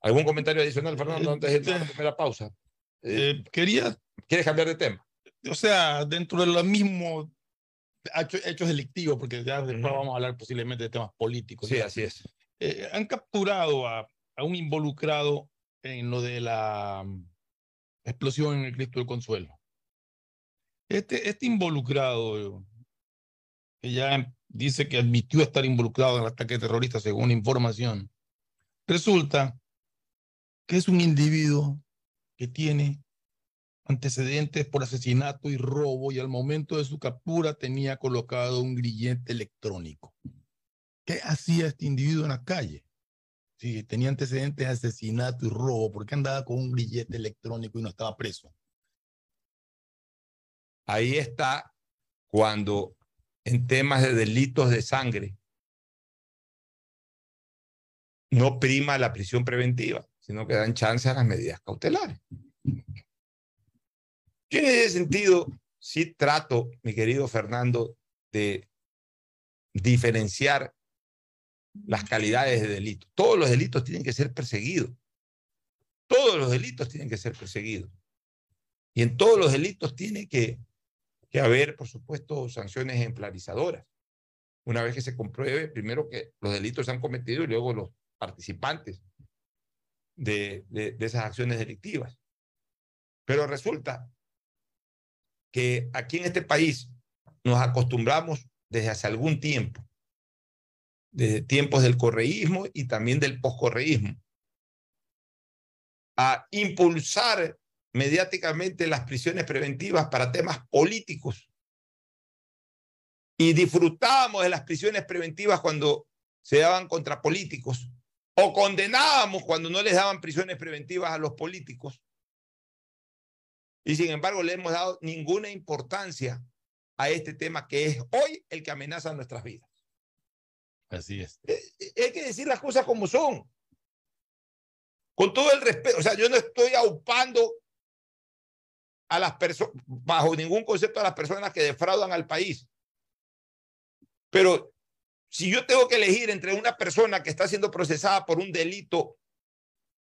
¿Algún comentario adicional, Fernando, antes de irnos a la primera pausa? Eh, Eh, quería, ¿Quieres cambiar de tema? o sea, dentro de los mismos hecho- hechos delictivos, porque ya después Ujú. vamos a hablar posiblemente de temas políticos. Sí, ¿no? así es. Eh, han capturado a, a un involucrado en lo de la mm, explosión en el Cristo del Consuelo. Este, este involucrado, eh, que ya dice que admitió estar involucrado en el ataque terrorista según información, resulta que es un individuo que tiene antecedentes por asesinato y robo y al momento de su captura tenía colocado un grillete electrónico. ¿Qué hacía este individuo en la calle? Si tenía antecedentes de asesinato y robo, ¿por qué andaba con un grillete electrónico y no estaba preso? Ahí está cuando en temas de delitos de sangre no prima la prisión preventiva, sino que dan chance a las medidas cautelares. Yo en ese sentido sí trato, mi querido Fernando, de diferenciar las calidades de delito. Todos los delitos tienen que ser perseguidos. Todos los delitos tienen que ser perseguidos. Y en todos los delitos tiene que, que haber, por supuesto, sanciones ejemplarizadoras. Una vez que se compruebe, primero que los delitos se han cometido y luego los participantes de, de, de esas acciones delictivas. Pero resulta que aquí en este país nos acostumbramos desde hace algún tiempo, desde tiempos del correísmo y también del poscorreísmo, a impulsar mediáticamente las prisiones preventivas para temas políticos. Y disfrutábamos de las prisiones preventivas cuando se daban contra políticos o condenábamos cuando no les daban prisiones preventivas a los políticos. Y sin embargo, le hemos dado ninguna importancia a este tema que es hoy el que amenaza nuestras vidas. Así es. Eh, Hay que decir las cosas como son. Con todo el respeto, o sea, yo no estoy aupando a las personas, bajo ningún concepto a las personas que defraudan al país. Pero si yo tengo que elegir entre una persona que está siendo procesada por un delito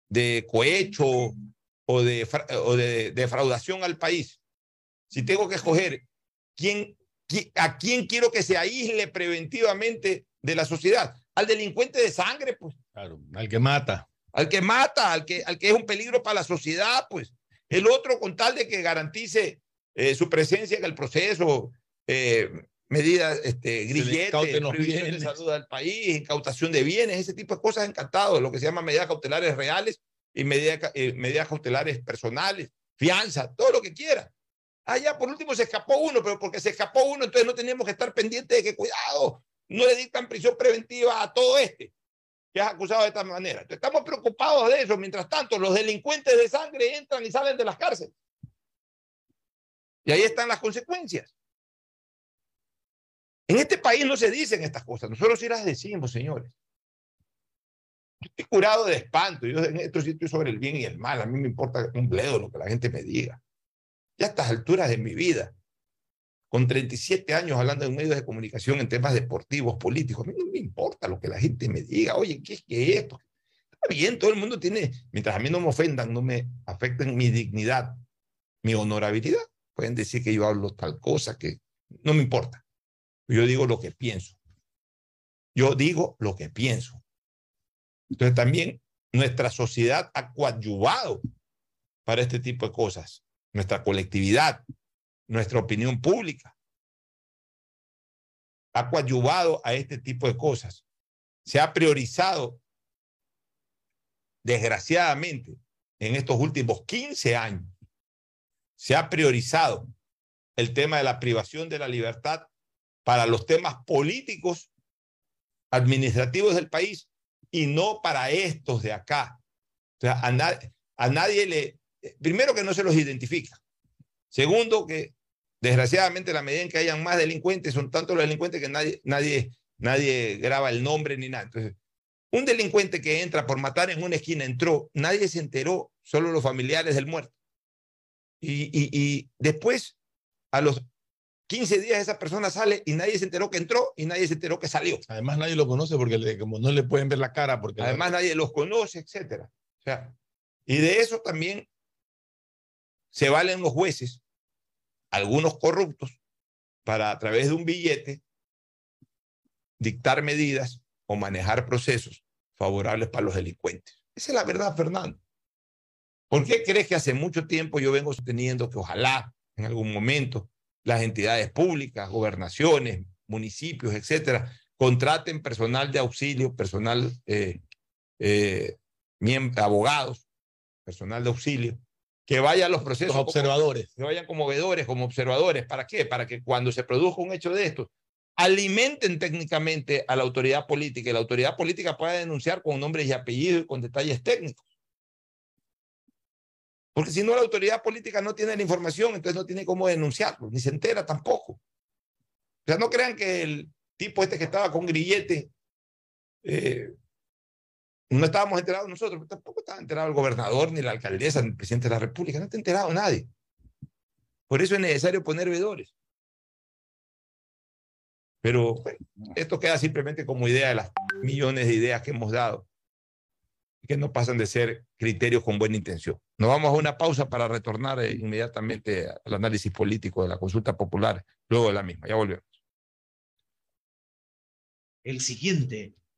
de cohecho o de, o de defraudación al país, si tengo que escoger quién, a quién quiero que se aísle preventivamente de la sociedad, al delincuente de sangre, pues. Claro, al que mata. Al que mata, al que, al que es un peligro para la sociedad, pues. El otro, con tal de que garantice eh, su presencia en el proceso, eh, medidas, este, grilletes, de salud al país, incautación de bienes, ese tipo de cosas, encantado, lo que se llama medidas cautelares reales y medidas, eh, medidas cautelares personales, fianza, todo lo que quiera. Ah, ya, por último se escapó uno, pero porque se escapó uno, entonces no teníamos que estar pendientes de que, cuidado, no le dictan prisión preventiva a todo este que es acusado de esta manera. Entonces, estamos preocupados de eso. Mientras tanto, los delincuentes de sangre entran y salen de las cárceles. Y ahí están las consecuencias. En este país no se dicen estas cosas, nosotros sí las decimos, señores. estoy curado de espanto. Yo en esto sí estoy sobre el bien y el mal. A mí me importa un bledo lo que la gente me diga. Ya a estas alturas de mi vida, con 37 años hablando en medios de comunicación en temas deportivos, políticos, a mí no me importa lo que la gente me diga. Oye, ¿qué es que esto? Está bien, todo el mundo tiene, mientras a mí no me ofendan, no me afecten mi dignidad, mi honorabilidad, pueden decir que yo hablo tal cosa, que no me importa. Yo digo lo que pienso. Yo digo lo que pienso. Entonces también nuestra sociedad ha coadyuvado para este tipo de cosas. Nuestra colectividad, nuestra opinión pública ha coadyuvado a este tipo de cosas. Se ha priorizado, desgraciadamente, en estos últimos 15 años, se ha priorizado el tema de la privación de la libertad para los temas políticos, administrativos del país y no para estos de acá. O sea, a, a nadie le, primero que no se los identifica. Segundo, que desgraciadamente la medida en que hayan más delincuentes, son tantos los delincuentes que nadie, nadie, nadie graba el nombre ni nada. Entonces, un delincuente que entra por matar en una esquina entró, nadie se enteró, solo los familiares del muerto. Y, y, y después, a los 15 días esa persona sale y nadie se enteró que entró y nadie se enteró que salió. Además nadie lo conoce porque como no le pueden ver la cara. porque Además nadie los conoce, etc. O sea, y de eso también se valen los jueces, algunos corruptos, para a través de un billete dictar medidas o manejar procesos favorables para los delincuentes. Esa es la verdad, Fernando. ¿Por qué crees que hace mucho tiempo yo vengo sosteniendo que ojalá en algún momento las entidades públicas, gobernaciones, municipios, etcétera, contraten personal de auxilio, personal, eh, eh, abogados, personal de auxilio, que vaya a los procesos. Los observadores. que vayan como vedores, como observadores. ¿Para qué? Para que cuando se produzca un hecho de estos, alimenten técnicamente a la autoridad política y la autoridad política pueda denunciar con nombres y apellidos y con detalles técnicos. Porque si no, la autoridad política no tiene la información, entonces no tiene cómo denunciarlo, ni se entera tampoco. O sea, no crean que el tipo este que estaba con grillete, eh, no estábamos enterados nosotros, tampoco estaba enterado el gobernador, ni la alcaldesa, ni el presidente de la República, no está enterado nadie. Por eso es necesario poner vedores. Pero esto queda simplemente como idea de las millones de ideas que hemos dado que no pasan de ser criterios con buena intención. Nos vamos a una pausa para retornar eh, inmediatamente al análisis político de la consulta popular, luego de la misma. Ya volvemos. El siguiente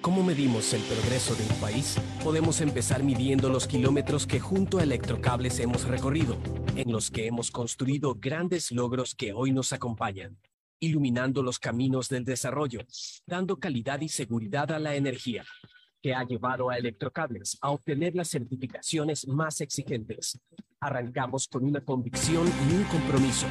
¿Cómo medimos el progreso de un país? Podemos empezar midiendo los kilómetros que junto a Electrocables hemos recorrido, en los que hemos construido grandes logros que hoy nos acompañan, iluminando los caminos del desarrollo, dando calidad y seguridad a la energía, que ha llevado a Electrocables a obtener las certificaciones más exigentes. Arrancamos con una convicción y un compromiso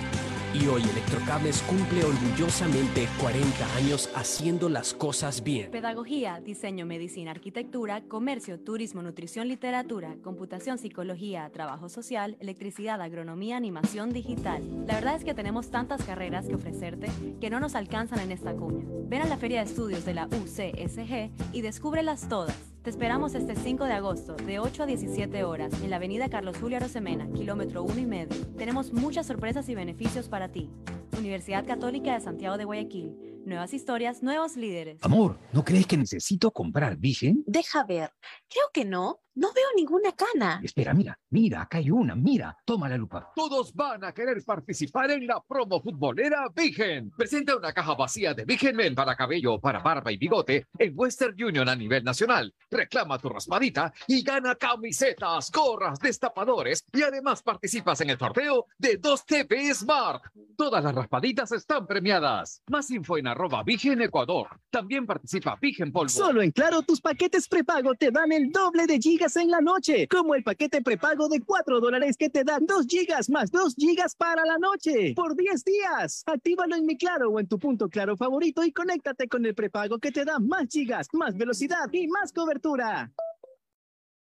y hoy Electrocables cumple orgullosamente 40 años haciendo las cosas bien. Pedagogía, diseño, medicina, arquitectura, comercio, turismo, nutrición, literatura, computación, psicología, trabajo social, electricidad, agronomía, animación digital. La verdad es que tenemos tantas carreras que ofrecerte que no nos alcanzan en esta cuña. Ven a la Feria de Estudios de la UCSG y descúbrelas todas. Te esperamos este 5 de agosto, de 8 a 17 horas, en la avenida Carlos Julio Arosemena, kilómetro 1 y medio. Tenemos muchas sorpresas y beneficios para ti. Universidad Católica de Santiago de Guayaquil. Nuevas historias, nuevos líderes. Amor, ¿no crees que necesito comprar Vigen? Deja ver. Creo que no. No veo ninguna cana. Espera, mira, mira, acá hay una, mira, toma la lupa. Todos van a querer participar en la promo futbolera Vigen. Presenta una caja vacía de Vigen Men para cabello, para barba y bigote en Western Union a nivel nacional. Reclama tu raspadita y gana camisetas, gorras, destapadores y además participas en el sorteo de 2 TV Smart. Todas las raspaditas están premiadas. Más info en arroba Vigen Ecuador. También participa Vigen Polvo. Solo en Claro tus paquetes prepago te dan el doble de gigas en la noche, como el paquete prepago de 4 dólares que te da 2 gigas más 2 gigas para la noche por 10 días. Actívalo en mi Claro o en tu punto Claro favorito y conéctate con el prepago que te da más gigas, más velocidad y más cobertura.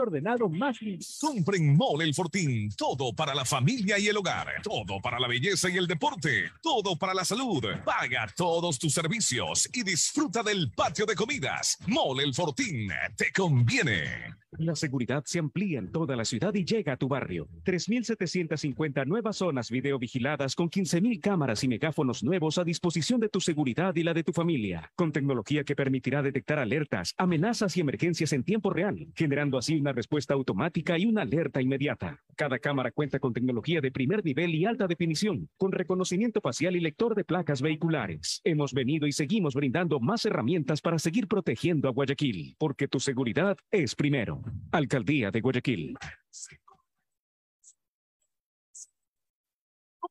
ordenado, más limpio. Compren Mole El Fortín. Todo para la familia y el hogar. Todo para la belleza y el deporte. Todo para la salud. Paga todos tus servicios y disfruta del patio de comidas. Mole El Fortín. Te conviene. La seguridad se amplía en toda la ciudad y llega a tu barrio. 3.750 nuevas zonas videovigiladas con 15.000 cámaras y megáfonos nuevos a disposición de tu seguridad y la de tu familia, con tecnología que permitirá detectar alertas, amenazas y emergencias en tiempo real, generando así una respuesta automática y una alerta inmediata. Cada cámara cuenta con tecnología de primer nivel y alta definición, con reconocimiento facial y lector de placas vehiculares. Hemos venido y seguimos brindando más herramientas para seguir protegiendo a Guayaquil, porque tu seguridad es primero. Alcaldía de Guayaquil.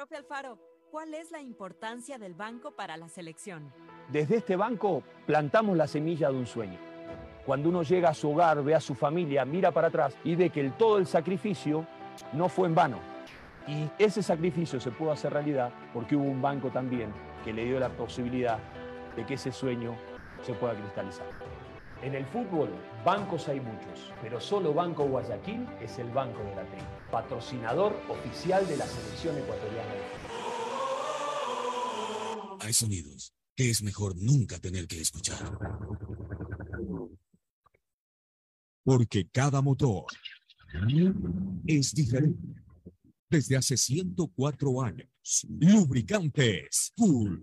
Profe Alfaro, ¿cuál es la importancia del banco para la selección? Desde este banco plantamos la semilla de un sueño. Cuando uno llega a su hogar, ve a su familia, mira para atrás y ve que todo el sacrificio no fue en vano. Y ese sacrificio se pudo hacer realidad porque hubo un banco también que le dio la posibilidad de que ese sueño se pueda cristalizar. En el fútbol, bancos hay muchos, pero solo Banco Guayaquil es el banco de la T, patrocinador oficial de la selección ecuatoriana. Hay sonidos que es mejor nunca tener que escuchar. Porque cada motor es diferente. Desde hace 104 años, Lubricantes Full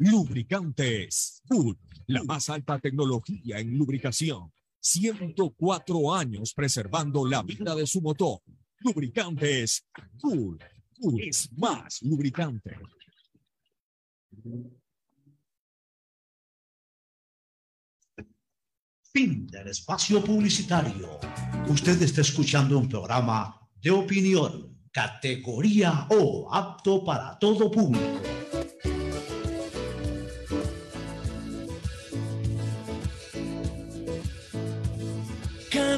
Lubricantes Good, la más alta tecnología en lubricación. 104 años preservando la vida de su motor. Lubricantes Good, Good es más lubricante. Fin del espacio publicitario. Usted está escuchando un programa de opinión, categoría O, apto para todo público.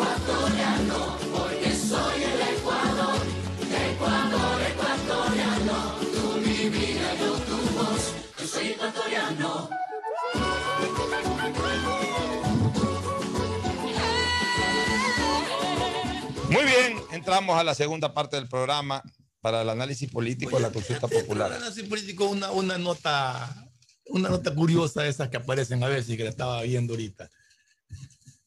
ecuatoriano, porque soy el Ecuador. Ecuador, ecuatoriano, tú mi vida, yo. Yo soy ecuatoriano. Muy bien, entramos a la segunda parte del programa para el análisis político de la consulta popular. análisis político, una, una nota, una nota curiosa de esas que aparecen a veces y que la estaba viendo ahorita.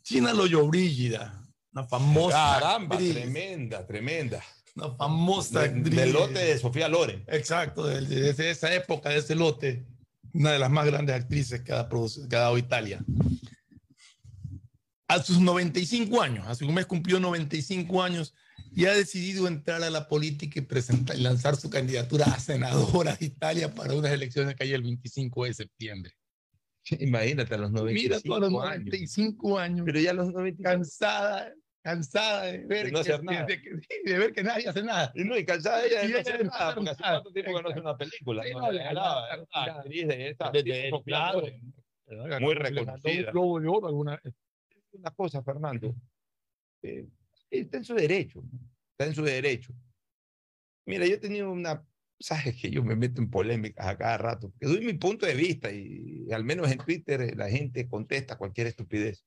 China Loyobrígida, una famosa. Caramba, actriz, tremenda, tremenda. Una famosa De- actriz. del lote de Sofía Loren. Exacto, de, de- esa época, de ese lote. Una de las más grandes actrices que ha, producido- que ha dado Italia. A sus 95 años, hace un mes cumplió 95 años y ha decidido entrar a la política y presentar, y lanzar su candidatura a senadora de Italia para unas elecciones que hay el 25 de septiembre. Imagínate, a los 95 Mira, tú a los años. 95 años. Pero ya a los 95 Cansada, cansada de ver, De no que, hacer nada. de de ver que nadie hace nada. Y no, y cansada ella de Y no ella hacer de no nada, hacer porque hace nada. cuánto tiempo que no hace una película. Sí, ¿no? de muy ganó un reconocida. Globo de Oro alguna Una cosa, Fernando, eh, está en su derecho, está en su derecho. Mira, yo he tenido una, sabes que yo me meto en polémicas a cada rato, porque doy mi punto de vista y, al menos en Twitter la gente contesta cualquier estupidez.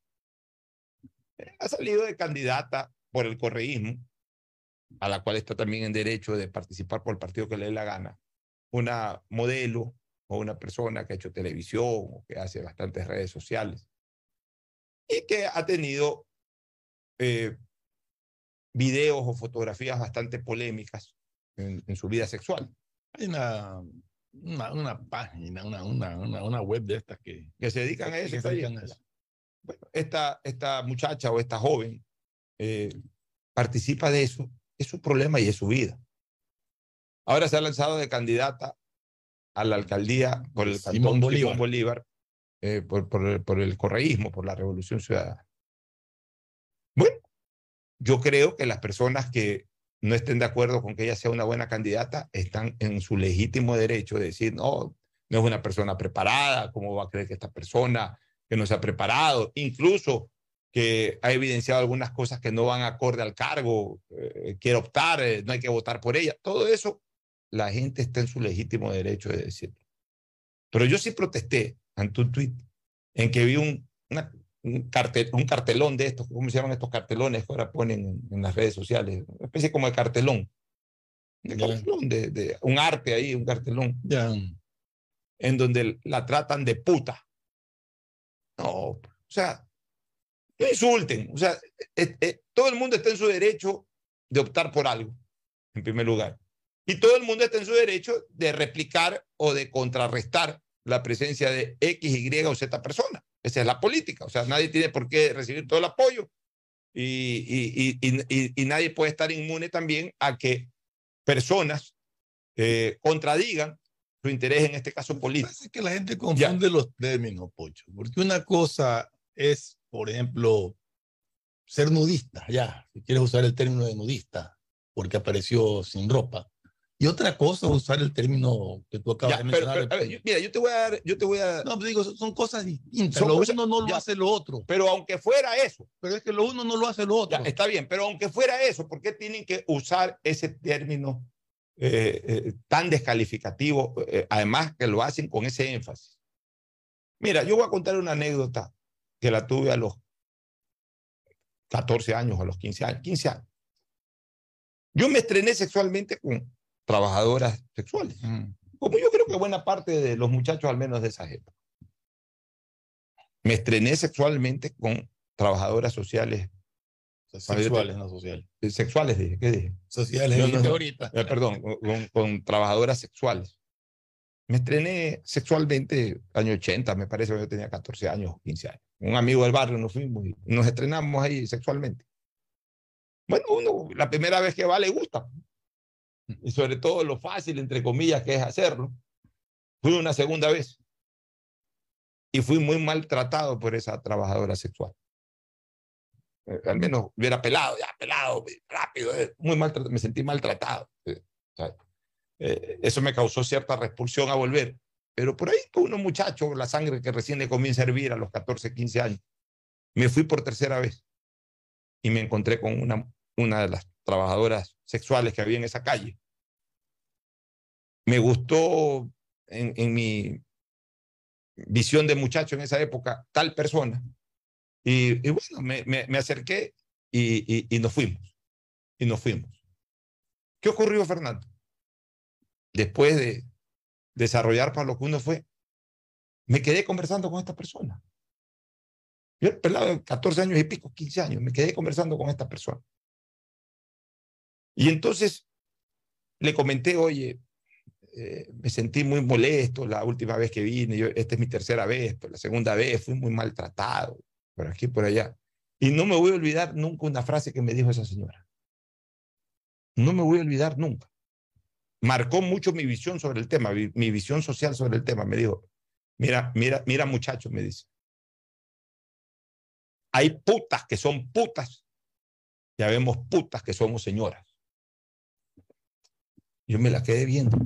Ha salido de candidata por el correísmo, a la cual está también en derecho de participar por el partido que le dé la gana, una modelo o una persona que ha hecho televisión o que hace bastantes redes sociales y que ha tenido eh, videos o fotografías bastante polémicas en, en su vida sexual. Hay una, una, una página, una, una, una, web de estas que, que se dedican a que eso. se está dedican a eso. Bueno, esta, esta muchacha o esta joven eh, participa de eso, es su problema y es su vida. Ahora se ha lanzado de candidata a la alcaldía por el Simón cantón Bolívar. Simón Bolívar, eh, por, por, por el correísmo, por la revolución ciudadana. Bueno, yo creo que las personas que no estén de acuerdo con que ella sea una buena candidata están en su legítimo derecho de decir, no, no es una persona preparada, ¿cómo va a creer que esta persona que no se ha preparado? Incluso que ha evidenciado algunas cosas que no van acorde al cargo, eh, quiere optar, eh, no hay que votar por ella. Todo eso, la gente está en su legítimo derecho de decirlo. Pero yo sí protesté ante un tuit en que vi un, una- un, cartel, un cartelón de estos, ¿cómo se llaman estos cartelones que ahora ponen en, en las redes sociales? Una especie como de cartelón. De cartelón, de, de un arte ahí, un cartelón. En donde la tratan de puta. No, o sea, no insulten. O sea, eh, eh, todo el mundo está en su derecho de optar por algo, en primer lugar. Y todo el mundo está en su derecho de replicar o de contrarrestar la presencia de X, Y o Z persona. Esa es la política. O sea, nadie tiene por qué recibir todo el apoyo y, y, y, y, nadie puede estar inmune también a que personas eh, contradigan su interés en este caso político. Es que la gente confunde los términos, Pocho, porque una cosa es, por ejemplo, ser nudista, ya, si quieres usar el término de nudista, porque apareció sin ropa. Y otra cosa, usar el término que tú acabas Ya, de pero- mencionar. pero, a ver, yo- mira, yo te voy a dar, yo te voy a. No, digo, son cosas distintas. Son lo cosas- uno no lo ya. hace lo otro. Pero aunque fuera eso, Pero es que lo uno no lo hace lo otro. ya, está bien, pero aunque fuera eso, ¿por qué tienen que usar ese término eh, eh, tan descalificativo? eh, además que lo hacen con ese énfasis. Mira, yo voy a contar una anécdota que la tuve a los 14 años, a los 15 años, 15 años. Yo me estrené sexualmente con trabajadoras sexuales, como yo creo que buena parte de los muchachos, al menos de esa época. Me estrené sexualmente con trabajadoras sociales. Sexuales, no sociales. Eh, Sexuales, dije, ¿qué dije? Sociales, No, no, dijiste no. ahorita. Eh, perdón, con trabajadoras sexuales. Me estrené sexualmente año 80, me parece que yo tenía 14 años o 15 años. Un amigo del barrio nos fuimos y nos estrenamos ahí sexualmente. Bueno, uno la primera vez que va le gusta. Y sobre todo lo fácil, entre comillas, que es hacerlo. Fui una segunda vez. Y fui muy maltratado por esa trabajadora sexual. Eh, al menos hubiera pelado, ya pelado, rápido, eh, muy maltratado, me sentí maltratado. eh, eso me causó cierta repulsión a volver. Pero por ahí, pues, uno muchacho, la sangre que recién le comienza a hervir a los 14, 15 años, me fui por tercera vez y me encontré con una, una de las trabajadoras sexuales que había en esa calle. Me gustó en mi visión de muchacho en esa época tal persona. Y, y bueno, me, acerqué y, y- nos fuimos. Y nos fuimos. ¿Qué ocurrió, Fernando? Después de desarrollar para lo que uno fue, me quedé conversando con esta persona. Yo era pelado de 14 años y pico, 15 años, me quedé conversando con esta persona. Y entonces le comenté, oye, eh, me sentí muy molesto la última vez que vine, yo, esta es mi tercera vez, pero la segunda vez fui muy maltratado, por aquí, por allá. Y no me voy a olvidar nunca una frase que me dijo esa señora. No me voy a olvidar nunca. Marcó mucho mi visión sobre el tema, mi, visión social sobre el tema. Me dijo, mira, mira, mira muchacho, me dice. Hay putas que son putas, ya vemos putas que somos señoras. Yo me la quedé viendo.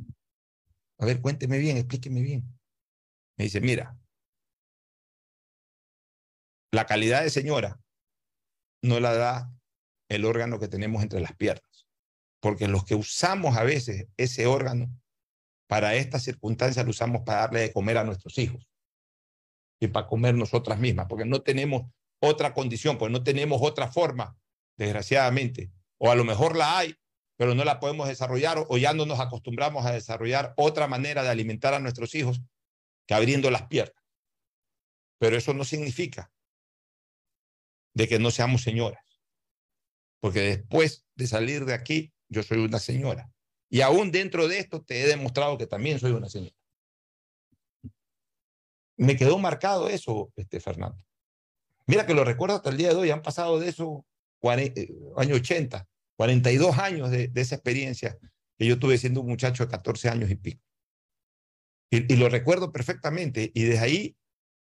A ver, cuénteme bien, explíqueme bien. Me dice, mira, la calidad de señora no la da el órgano que tenemos entre las piernas, porque los que usamos a veces ese órgano para estas circunstancias lo usamos para darle de comer a nuestros hijos y para comer nosotras mismas, porque no tenemos otra condición, pues no tenemos otra forma, desgraciadamente, o a lo mejor la hay, pero no la podemos desarrollar o- ya no nos acostumbramos a desarrollar otra manera de alimentar a nuestros hijos que abriendo las piernas. Pero eso no significa de que no seamos señoras, porque después de salir de aquí, yo soy una señora. Y aún dentro de esto te he demostrado que también soy una señora. Me quedó marcado eso, este Fernando. Mira que lo recuerdo hasta el día de hoy, han pasado de eso eh, año 80, 42 años de, de esa experiencia que yo tuve siendo un muchacho de 14 años y pico. Y, y lo recuerdo perfectamente. Y desde ahí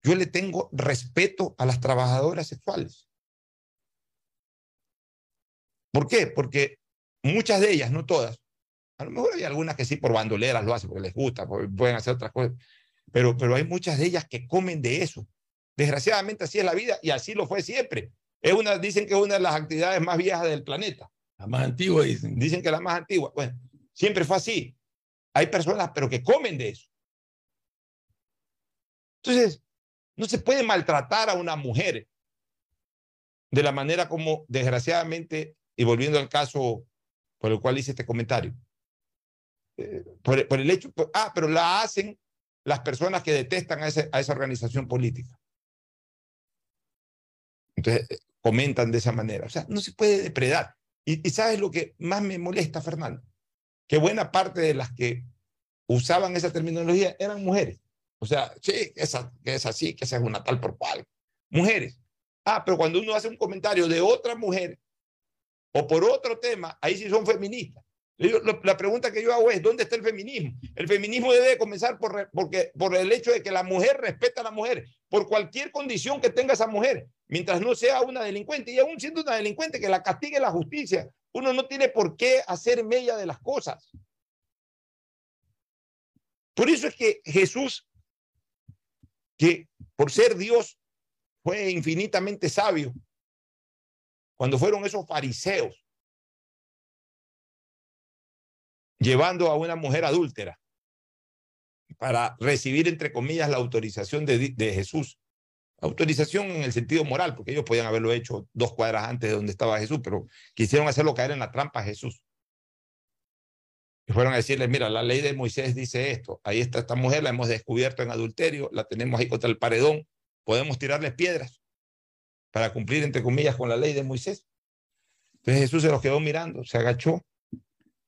yo le tengo respeto a las trabajadoras sexuales. ¿Por qué? Porque muchas de ellas, no todas, a lo mejor hay algunas que sí por bandoleras lo hacen porque les gusta, porque pueden hacer otras cosas, pero, pero hay muchas de ellas que comen de eso. Desgraciadamente así es la vida y así lo fue siempre. Es una, dicen que es una de las actividades más viejas del planeta. La más antigua, dicen. Dicen que la más antigua. Bueno, siempre fue así. Hay personas, pero que comen de eso. Entonces, no se puede maltratar a una mujer de la manera como, desgraciadamente, y volviendo al caso por el cual hice este comentario, eh, por, por el hecho, por- ah, pero la hacen las personas que detestan a, ese- a esa organización política. Entonces, eh, comentan de esa manera. O sea, no se puede depredar. Y, y sabes lo que más me molesta, Fernando, que buena parte de las que usaban esa terminología eran mujeres. O sea, sí, esa, que es así, que esa es una tal por cual. Mujeres. Ah, pero cuando uno hace un comentario de otra mujer o por otro tema, ahí sí son feministas. La pregunta que yo hago es, ¿dónde está el feminismo? El feminismo debe de comenzar por, porque, por el hecho de que la mujer respeta a la mujer, por cualquier condición que tenga esa mujer, mientras no sea una delincuente. Y aún siendo una delincuente, que la castigue la justicia. Uno no tiene por qué hacer mella de las cosas. Por eso es que Jesús, que por ser Dios fue infinitamente sabio, cuando fueron esos fariseos llevando a una mujer adúltera para recibir, entre comillas, la autorización de, Jesús. Autorización en el sentido moral, porque ellos podían haberlo hecho dos cuadras antes de donde estaba Jesús, pero quisieron hacerlo caer en la trampa Jesús. Y fueron a decirle, mira, la ley de Moisés dice esto, ahí está esta mujer, la hemos descubierto en adulterio, la tenemos ahí contra el paredón, podemos tirarles piedras para cumplir, entre comillas, con la ley de Moisés. Entonces Jesús se los quedó mirando, se agachó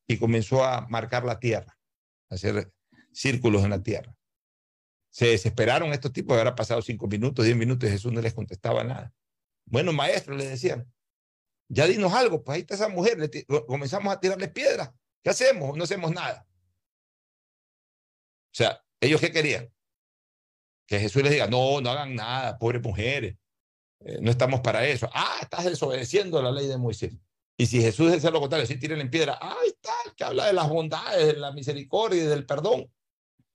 y comenzó a marcar la tierra, a hacer círculos en la tierra. Se desesperaron estos tipos, habrá pasado cinco minutos, diez minutos y Jesús no les contestaba nada. Bueno, maestro, le decían, ya dinos algo, pues ahí está esa mujer, le comenzamos a tirarle piedras. ¿Qué hacemos? No hacemos nada. O sea, ¿ellos qué querían? Que Jesús les diga, no, no hagan nada, pobres mujeres, eh, no estamos para eso. Ah, estás desobedeciendo la ley de Moisés. Y si Jesús decía lo contrario, si tiren en piedra, ahí está, que habla de las bondades, de la misericordia y del perdón.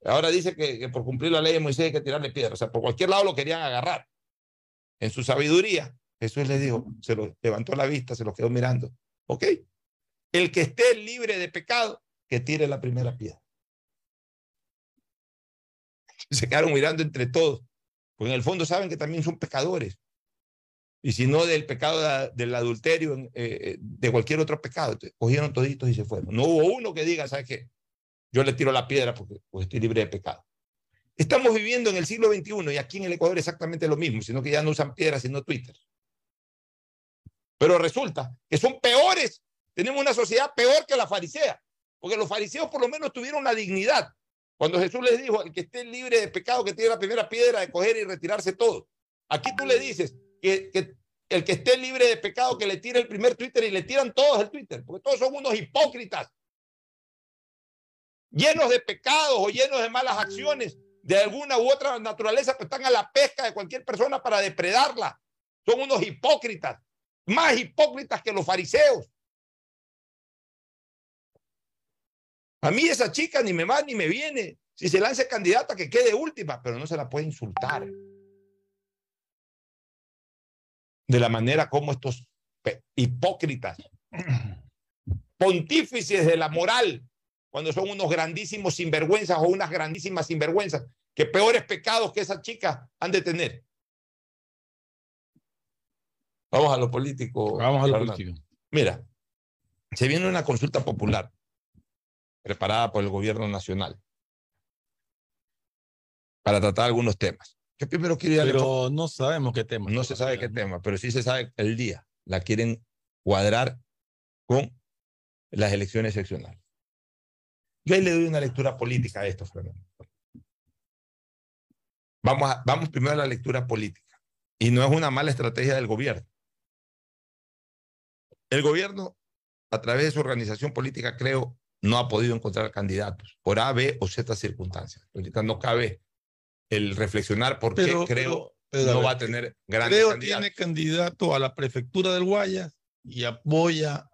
Ahora dice que, que por cumplir la ley de Moisés hay que tirarle piedra. O sea, por cualquier lado lo querían agarrar. En su sabiduría, Jesús les dijo, se lo levantó la vista, se lo quedó mirando. ¿Ok? El que esté libre de pecado, que tire la primera piedra. Se quedaron mirando entre todos, porque en el fondo saben que también son pecadores. Y si no del pecado de- del adulterio, eh, eh, de cualquier otro pecado. Entonces, cogieron toditos y se fueron. No hubo uno que diga, ¿sabes qué? Yo le tiro la piedra porque, porque estoy libre de pecado. Estamos viviendo en el siglo XXI y aquí en el Ecuador exactamente lo mismo, sino que ya no usan piedras, sino Twitter. Pero resulta que son peores. Tenemos una sociedad peor que la farisea, porque los fariseos por lo menos tuvieron la dignidad. Cuando Jesús les dijo, el que esté libre de pecado, que tiene la primera piedra de coger y retirarse todo. Aquí tú le dices que, el que esté libre de pecado, que le tire el primer Twitter y le tiran todos el Twitter, porque todos son unos hipócritas, llenos de pecados o llenos de malas acciones de alguna u otra naturaleza, pero están a la pesca de cualquier persona para depredarla. Son unos hipócritas, más hipócritas que los fariseos. A mí esa chica ni me va ni me viene. Si se lanza candidata, que quede última, pero no se la puede insultar. De la manera como estos hipócritas, pontífices de la moral, cuando son unos grandísimos sinvergüenzas o unas grandísimas sinvergüenzas, que peores pecados que esa chica han de tener. Vamos a lo político. Vamos a lo Fernando. político. Mira, se viene una consulta popular preparada por el gobierno nacional para tratar algunos temas. Yo primero quiero ir al Pero no sabemos qué tema. no se sabe qué tema, pero sí se sabe el día. La quieren cuadrar con las elecciones seccionales. Yo ahí le doy una lectura política a esto, Fernando. Vamos, a- vamos primero a la lectura política. Y no es una mala estrategia del gobierno. El gobierno, a través de su organización política, creo, no ha podido encontrar candidatos por A, B o Z circunstancias. Ahorita no cabe el reflexionar por qué Pero- creo pero- pero, no ver, va a tener grandes Creo candidatos. tiene candidato a la prefectura del Guayas y apoya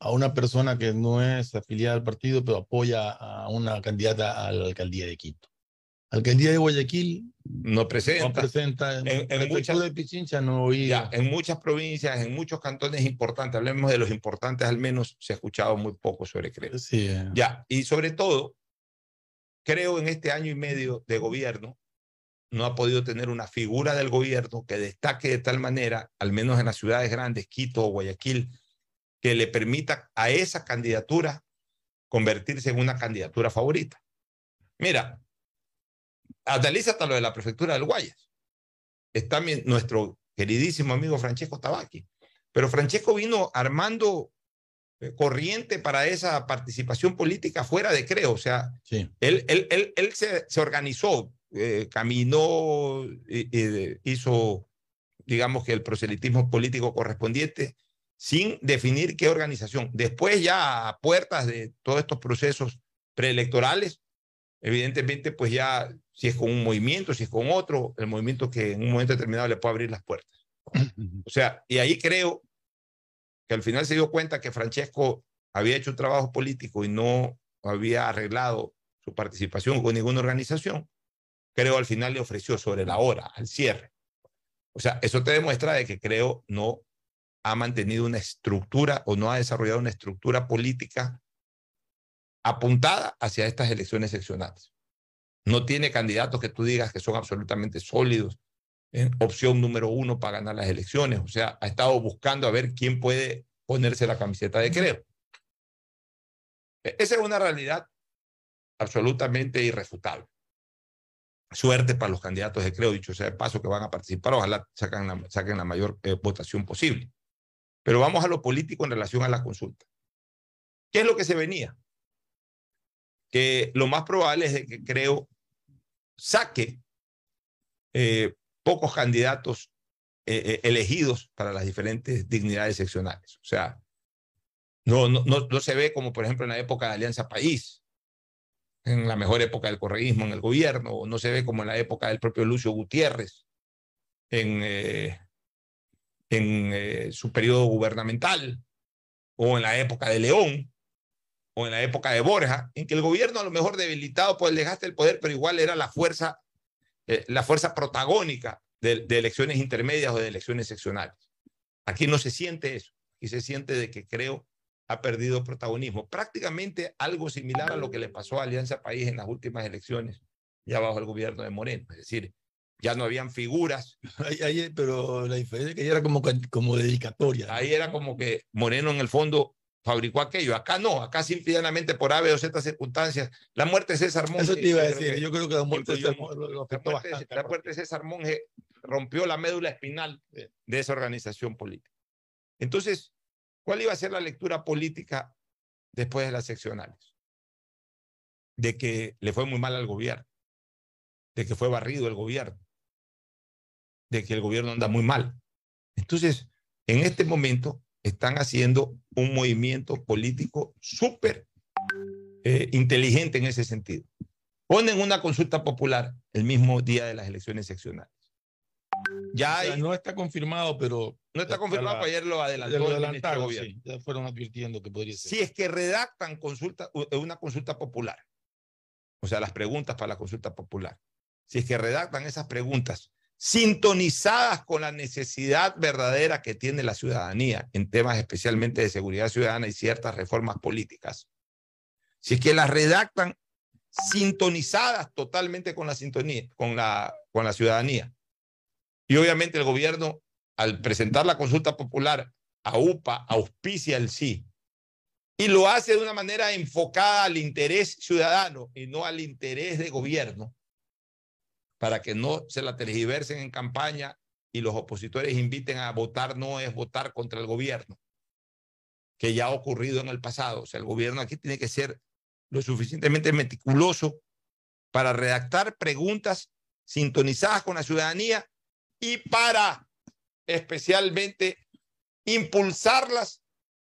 a una persona que no es afiliada al partido, pero apoya a una candidata a la alcaldía de Quito. Alcaldía de Guayaquil no presenta. No presenta. En- en muchas- de Pichincha no. Ya, en muchas provincias, en muchos cantones importantes, hablemos de los importantes al menos, se ha escuchado muy poco sobre creo. Sí, eh. Ya, y sobre todo, creo en este año y medio de gobierno, no ha podido tener una figura del gobierno que destaque de tal manera, al menos en las ciudades grandes, Quito o Guayaquil, que le permita a esa candidatura convertirse en una candidatura favorita. Mira, analiza hasta lo de la prefectura del Guayas. Está nuestro queridísimo amigo Francesco Tabaqui. Pero Francesco vino armando corriente para esa participación política fuera de Creo. O sea, Sí. él, él, él, él se, se organizó, eh, caminó, y- y hizo, digamos que el proselitismo político correspondiente sin definir qué organización. Después ya a puertas de todos estos procesos preelectorales, evidentemente pues ya si es con un movimiento, si es con otro, el movimiento que en un momento determinado le puede abrir las puertas. O sea, y ahí creo que al final se dio cuenta que Francesco había hecho un trabajo político y no había arreglado su participación con ninguna organización, creo al final le ofreció sobre la hora, al cierre. O sea, eso te demuestra de que creo no ha mantenido una estructura o no ha desarrollado una estructura política apuntada hacia estas elecciones seccionales. No tiene candidatos que tú digas que son absolutamente sólidos, en opción número uno para ganar las elecciones. O sea, ha estado buscando a ver quién puede ponerse la camiseta de creo. E-, esa es una realidad absolutamente irrefutable. Suerte para los candidatos de creo, dicho sea de paso, que van a participar. Ojalá saquen la, saquen la mayor eh, votación posible. Pero vamos a lo político en relación a la consulta. ¿Qué es lo que se venía? Que lo más probable es que creo saque eh, pocos candidatos eh, eh, elegidos para las diferentes dignidades seccionales. O sea, no, no, no, no, se ve como, por ejemplo, en la época de Alianza País, en la mejor época del correísmo en el gobierno, o no se ve como en la época del propio Lucio Gutiérrez, en, eh, en su periodo gubernamental, o en la época de León, o en la época de Borja, en que el gobierno a lo mejor debilitado por el desgaste del poder, pero igual era la fuerza eh, la fuerza protagónica de, de, elecciones intermedias o de elecciones seccionales. Aquí no se siente eso, aquí se siente de que creo ha perdido protagonismo. Prácticamente algo similar a lo que le pasó a Alianza País en las últimas elecciones, ya bajo el gobierno de Moreno. Es decir, ya no habían figuras. Ahí, ahí, pero la diferencia es que era como, como dedicatoria. Ahí era como que Moreno en el fondo fabricó aquello. Acá no, acá simplemente por A, o Z circunstancias. La muerte de César Monge. Eso te iba a decir, yo creo que la muerte, de César, lo, lo la, muerte, la muerte de César Monge rompió la médula espinal de esa organización política. Entonces, ¿cuál iba a ser la lectura política después de las seccionales? De que le fue muy mal al gobierno, de que fue barrido el gobierno, de que el gobierno anda muy mal. Entonces, en este momento, están haciendo un movimiento político súper eh, inteligente en ese sentido. Ponen una consulta popular el mismo día de las elecciones seccionales. Ya hay, o sea, no está confirmado, pero... No está confirmado, la, ayer lo adelantó lo adelantaron, sí, ya fueron advirtiendo que podría ser. Si es que redactan consulta, una consulta popular, o sea, las preguntas para la consulta popular, si es que redactan esas preguntas sintonizadas con la necesidad verdadera que tiene la ciudadanía en temas especialmente de seguridad ciudadana y ciertas reformas políticas. Si es que las redactan sintonizadas totalmente con la sintonía, con la, con la ciudadanía. Y obviamente el gobierno, al presentar la consulta popular a UPA, auspicia el sí. Y lo hace de una manera enfocada al interés ciudadano y no al interés de gobierno para que no se la tergiversen en campaña y los opositores inviten a votar no es votar contra el gobierno, que ya ha ocurrido en el pasado. O sea, el gobierno aquí tiene que ser lo suficientemente meticuloso para redactar preguntas sintonizadas con la ciudadanía y para especialmente impulsarlas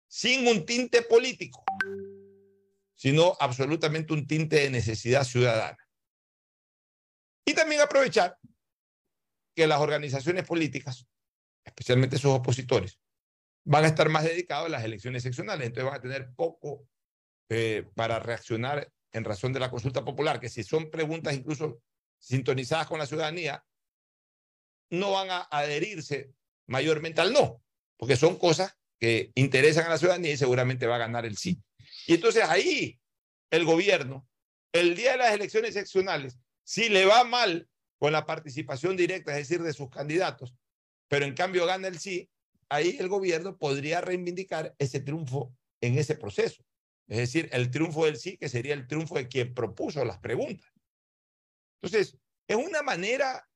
sin un tinte político, sino absolutamente un tinte de necesidad ciudadana. Y también aprovechar que las organizaciones políticas, especialmente sus opositores, van a estar más dedicados a las elecciones seccionales, entonces van a tener poco eh, para reaccionar en razón de la consulta popular, que si son preguntas incluso sintonizadas con la ciudadanía, no van a adherirse mayormente al no, porque son cosas que interesan a la ciudadanía y seguramente va a ganar el sí. Y entonces ahí el gobierno, el día de las elecciones seccionales, si le va mal con la participación directa, es decir, de sus candidatos, pero en cambio gana el sí, ahí el gobierno podría reivindicar ese triunfo en ese proceso. Es decir, el triunfo del sí, que sería el triunfo de quien propuso las preguntas. Entonces, es una manera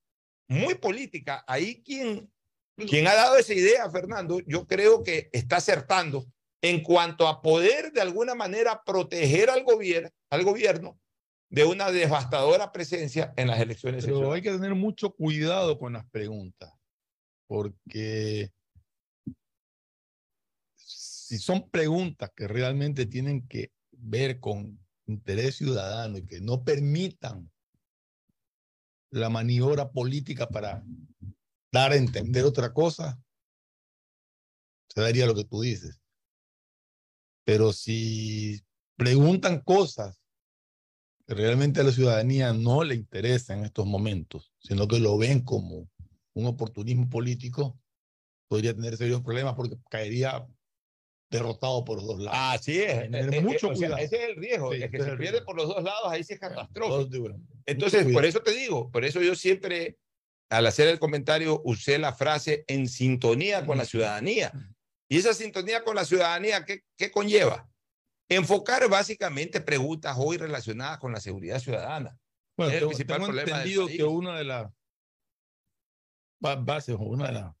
muy política. Ahí quien, quien ha dado esa idea, Fernando, yo creo que está acertando en cuanto a poder de alguna manera proteger al gobierno, al gobierno de una devastadora presencia en las elecciones. Pero hay que tener mucho cuidado con las preguntas, porque si son preguntas que realmente tienen que ver con interés ciudadano y que no permitan la maniobra política para dar a entender otra cosa, se daría lo que tú dices. Pero si preguntan cosas que realmente a la ciudadanía no le interesan en estos momentos, sino que lo ven como un oportunismo político, podría tener serios problemas porque caería derrotado por los dos lados. Así es. Tener Eh, eh, mucho o sea, cuidado. ese es el riesgo, Sí, es que se es pierde riesgo. por los dos lados, ahí sí es catastrófico. Entonces, Mucho por eso te digo, por eso yo siempre, al hacer el comentario, usé la frase en sintonía con la ciudadanía. Y esa sintonía con la ciudadanía, ¿qué, qué conlleva? Enfocar básicamente preguntas hoy relacionadas con la seguridad ciudadana. Bueno, Es el tengo, del entendido que una de las ba- bases o una de las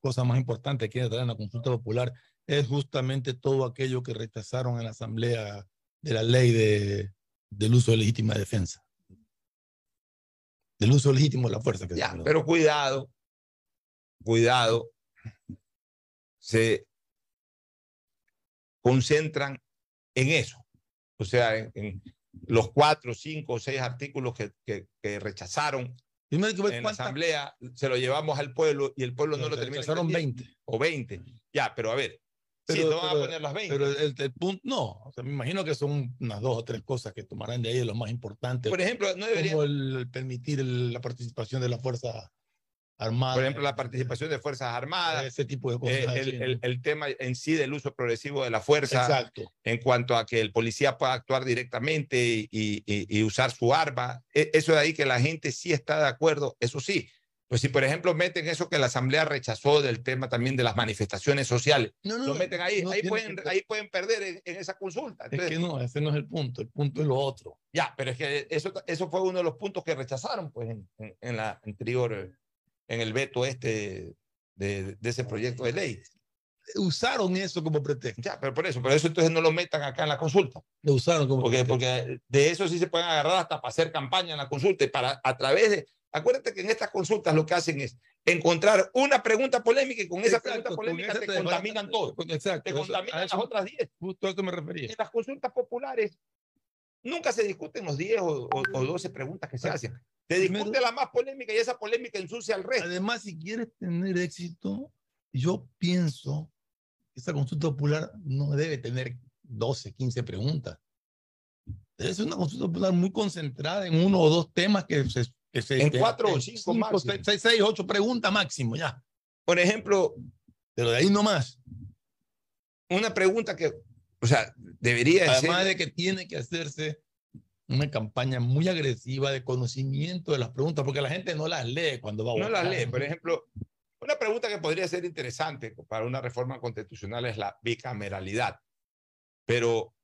cosas más importantes que traer en la consulta popular es justamente todo aquello que rechazaron en la asamblea de la ley de, del uso de legítima defensa. Del uso legítimo de la fuerza. Que Ya, pero cuidado, cuidado, se concentran en eso, o sea, en, en los cuatro, cinco o seis artículos que, que, que rechazaron en la asamblea, se lo llevamos al pueblo y el pueblo no lo termina. rechazaron entendiendo. 20. O veinte. Ya, pero a ver, sí, Pero- no van a poner las 20. Pero el, el punto, no, o sea, me imagino que son unas dos o tres cosas que tomarán de ahí de lo más importante. Por ejemplo, no debería- Como el, el permitir el- la participación de la Fuerza Armada. Por ejemplo, la participación de Fuerzas Armadas. Ese tipo de cosas. eh, el, el- el tema en sí del uso progresivo de la fuerza. Exacto. En cuanto a que el policía pueda actuar directamente y, y- y- usar su arma. E- Eso de ahí que la gente sí está de acuerdo, eso sí. Pues si, por ejemplo, meten eso que la Asamblea rechazó del tema también de las manifestaciones sociales, No, no, lo meten ahí, no ahí, pueden, que- ahí pueden perder en, en esa consulta. Es Entonces, que no, ese no es el punto. El punto es lo otro. ya, pero es que eso, eso fue uno de los puntos que rechazaron pues, en, en- en la anterior, en el veto este de, de ese proyecto de ley. Usaron eso como pretexto. Ya, pero por eso, por eso entonces no lo metan acá en la consulta. Lo usaron como porque, porque de eso sí se pueden agarrar hasta para hacer campaña en la consulta y para a través de. Acuérdate que en estas consultas lo que hacen es encontrar una pregunta polémica y con esa Exacto, pregunta polémica te te contaminan todo. Exacto. Te eso- contaminan a las eso- otras 10. Justo a eso me refería. En las consultas populares nunca se discuten los 10 o, o- o 12 preguntas que se hacen. Se discute la más polémica y esa polémica ensucia al resto. Además, si quieres tener éxito, yo pienso que esa consulta popular no debe tener 12, 15 preguntas. Debe ser una consulta popular muy concentrada en uno o dos temas que se... que se- En que- cuatro o cinco máximo. seis, seis, seis, ocho preguntas máximo, ya. Por ejemplo, pero de ahí no más. Una pregunta que, o sea, debería de Además ser- de que tiene que hacerse una campaña muy agresiva de conocimiento de las preguntas, porque la gente no las lee cuando va a no votar. las lee. Por ejemplo, una pregunta que podría ser interesante para una reforma constitucional es la bicameralidad. Pero,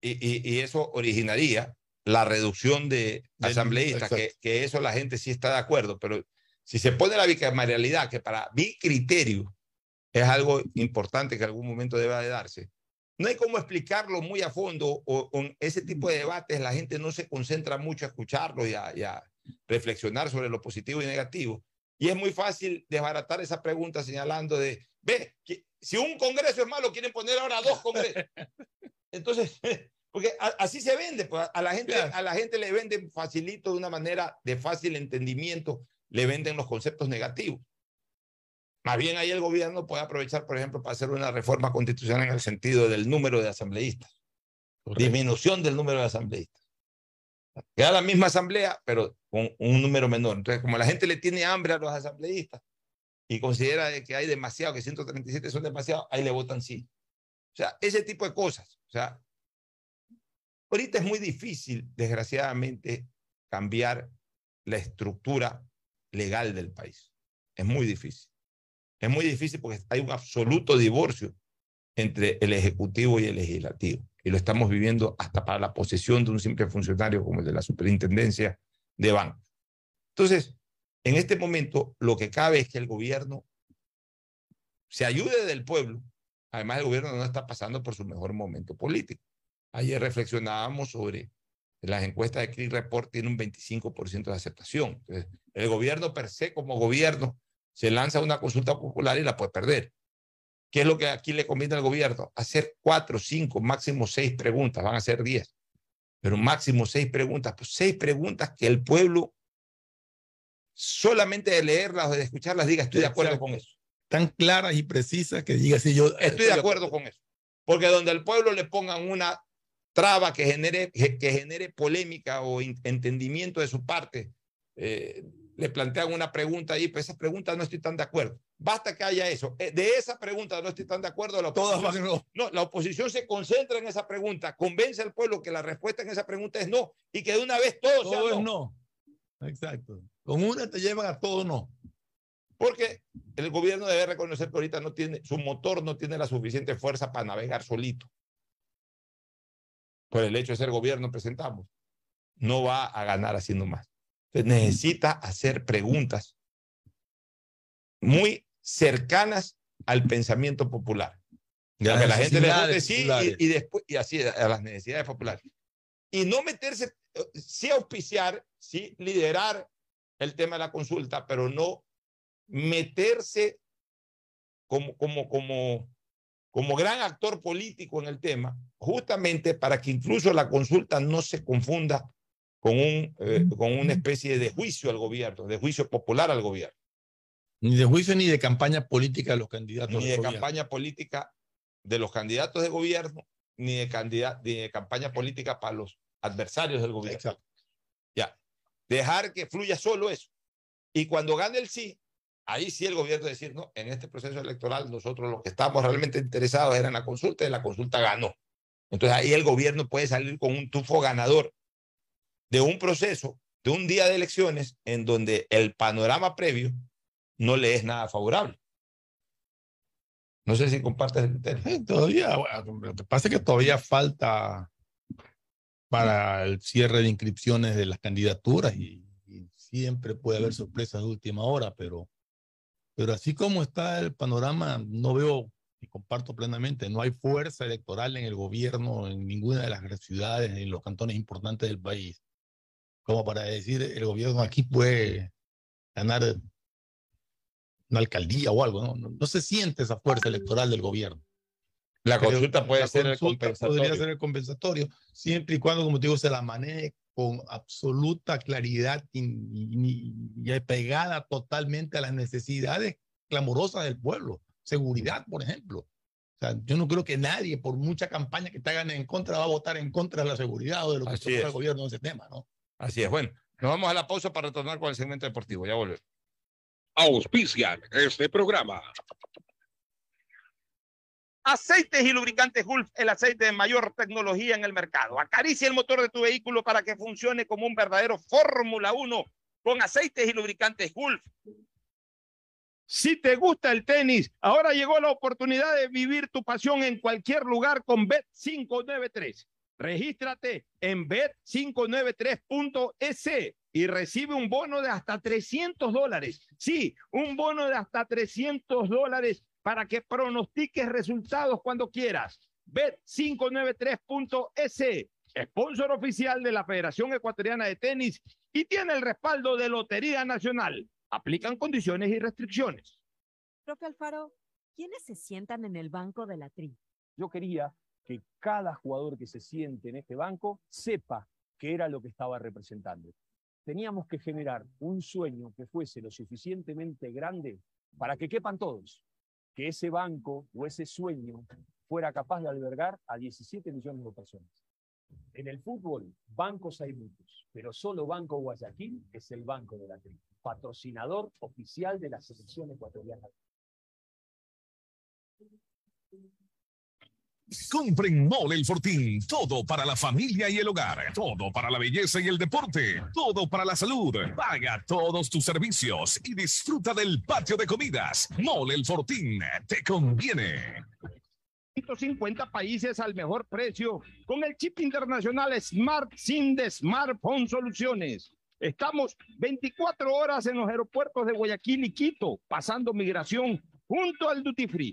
y, y- y eso originaría la reducción de asambleístas, que, que eso la gente sí está de acuerdo, pero si se pone la bicameralidad, que para mi criterio es algo importante que en algún momento deba de darse, no hay cómo explicarlo muy a fondo o con ese tipo de debates la gente no se concentra mucho a escucharlo y a, y a reflexionar sobre lo positivo y negativo. Y es muy fácil desbaratar esa pregunta señalando de, ve, que si un congreso es malo, quieren poner ahora dos congresos. Entonces, porque a- así se vende, pues a la gente, a la gente le venden facilito de una manera de fácil entendimiento, le venden los conceptos negativos. Más bien ahí el gobierno puede aprovechar, por ejemplo, para hacer una reforma constitucional en el sentido del número de asambleístas. Disminución del número de asambleístas. Queda la misma asamblea, pero con un número menor. Entonces, como la gente le tiene hambre a los asambleístas y considera de que hay demasiado, que 137 son demasiado, ahí le votan sí. O sea, ese tipo de cosas. O sea, ahorita es muy difícil, desgraciadamente, cambiar la estructura legal del país. Es muy difícil. Es muy difícil porque hay un absoluto divorcio entre el Ejecutivo y el Legislativo. Y lo estamos viviendo hasta para la posesión de un simple funcionario como el de la Superintendencia de Bancos. Entonces, en este momento, lo que cabe es que el gobierno se ayude del pueblo. Además, el gobierno no está pasando por su mejor momento político. Ayer reflexionábamos sobre las encuestas de Click Report, tiene un 25% de aceptación. El gobierno per se, como gobierno, se lanza una consulta popular y la puede perder. ¿Qué es lo que aquí le conviene al gobierno? Hacer cuatro, cinco, máximo seis preguntas, van a ser diez, pero máximo seis preguntas, pues seis preguntas que el pueblo solamente de leerlas o de escucharlas diga estoy de acuerdo con eso. Tan claras y precisas que diga si yo Estoy de acuerdo con eso. Porque donde al pueblo le pongan una traba que genere, que genere polémica o entendimiento de su parte, eh, le plantean una pregunta ahí, pues esa pregunta no estoy tan de acuerdo. Basta que haya eso. Eh, De esa pregunta no estoy tan de acuerdo. La Todas van no, la oposición se concentra en esa pregunta, convence al pueblo que la respuesta en esa pregunta es no y que de una vez todo, sea Todo es no. Exacto. Con una te llevan a todo no. Porque el gobierno debe reconocer que ahorita no tiene, su motor no tiene la suficiente fuerza para navegar solito. Por el hecho de ser gobierno presentamos. No va a ganar haciendo más. Entonces, necesita hacer preguntas muy cercanas al pensamiento popular. Que la gente le sí y, y después, y así a las necesidades populares. Y no meterse, sí auspiciar, sí liderar el tema de la consulta, pero no meterse como, como, como, como gran actor político en el tema, justamente para que incluso la consulta no se confunda con, un, eh, con una especie de juicio al gobierno, de juicio popular al gobierno, Ni de juicio ni de campaña política de los candidatos. ni de gobierno. campaña política de los candidatos de gobierno, ni de, ni de campaña política para los adversarios del gobierno. Ya, dejar que fluya solo eso. Y cuando gane el sí, ahí sí el gobierno decir, no, en este proceso electoral nosotros los que estábamos realmente interesados eran la consulta y la consulta ganó. Entonces ahí el gobierno puede salir con un tufo ganador de un proceso, de un día de elecciones en donde el panorama previo no le es nada favorable. No sé si compartes el criterio. Todavía, lo que pasa es que todavía falta para el cierre de inscripciones de las candidaturas y, y siempre puede haber sorpresas de última hora, pero, pero así como está el panorama, no veo y comparto plenamente, no hay fuerza electoral en el gobierno, en ninguna de las grandes ciudades, en los cantones importantes del país, como para decir el gobierno aquí puede ganar una alcaldía o algo, ¿no? No, no se siente esa fuerza electoral del gobierno. La Creo consulta puede la ser el consulta compensatorio. Podría ser el compensatorio, siempre y cuando, como te digo, se la maneje con absoluta claridad y, y- y pegada totalmente a las necesidades clamorosas del pueblo. Seguridad, por ejemplo. O sea, yo no creo que nadie, por mucha campaña que te hagan en contra, va a votar en contra de la seguridad o de lo que Así propone es. el gobierno en ese tema, ¿no? Así es. Bueno, nos vamos a la pausa para retornar con el segmento deportivo. Ya volvemos. Auspician este programa. Aceites y lubricantes Gulf, el aceite de mayor tecnología en el mercado. Acaricia el motor de tu vehículo para que funcione como un verdadero Fórmula 1 con aceites y lubricantes Gulf. Si te gusta el tenis, ahora llegó la oportunidad de vivir tu pasión en cualquier lugar con Bet593. Regístrate en bet593.es y recibe un bono de hasta 300 dólares. Sí, un bono de hasta 300 dólares para que pronostiques resultados cuando quieras. Bet593.es, sponsor oficial de la Federación Ecuatoriana de Tenis y tiene el respaldo de Lotería Nacional. Aplican condiciones y restricciones. Profe Alfaro, ¿quiénes se sientan en el banco de la tri? Yo quería que cada jugador que se siente en este banco sepa qué era lo que estaba representando. Teníamos que generar un sueño que fuese lo suficientemente grande para que quepan todos, que ese banco o ese sueño fuera capaz de albergar a 17 millones de personas. En el fútbol, bancos hay muchos, pero solo Banco Guayaquil es el banco de la tri, patrocinador oficial de la selección ecuatoriana. Compren Mole el Fortín. Todo para la familia y el hogar. Todo para la belleza y el deporte. Todo para la salud. Paga todos tus servicios y disfruta del patio de comidas. Mole el Fortín. Te conviene. 150 países al mejor precio con el chip internacional Smart SIM de Smartphone Soluciones. Estamos 24 horas en los aeropuertos de Guayaquil y Quito, pasando migración junto al Duty Free.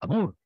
Amor,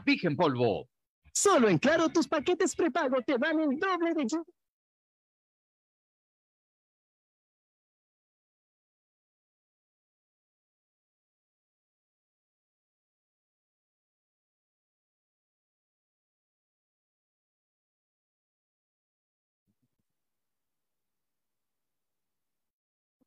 Vigen Polvo. Solo en Claro tus paquetes prepago te dan el doble de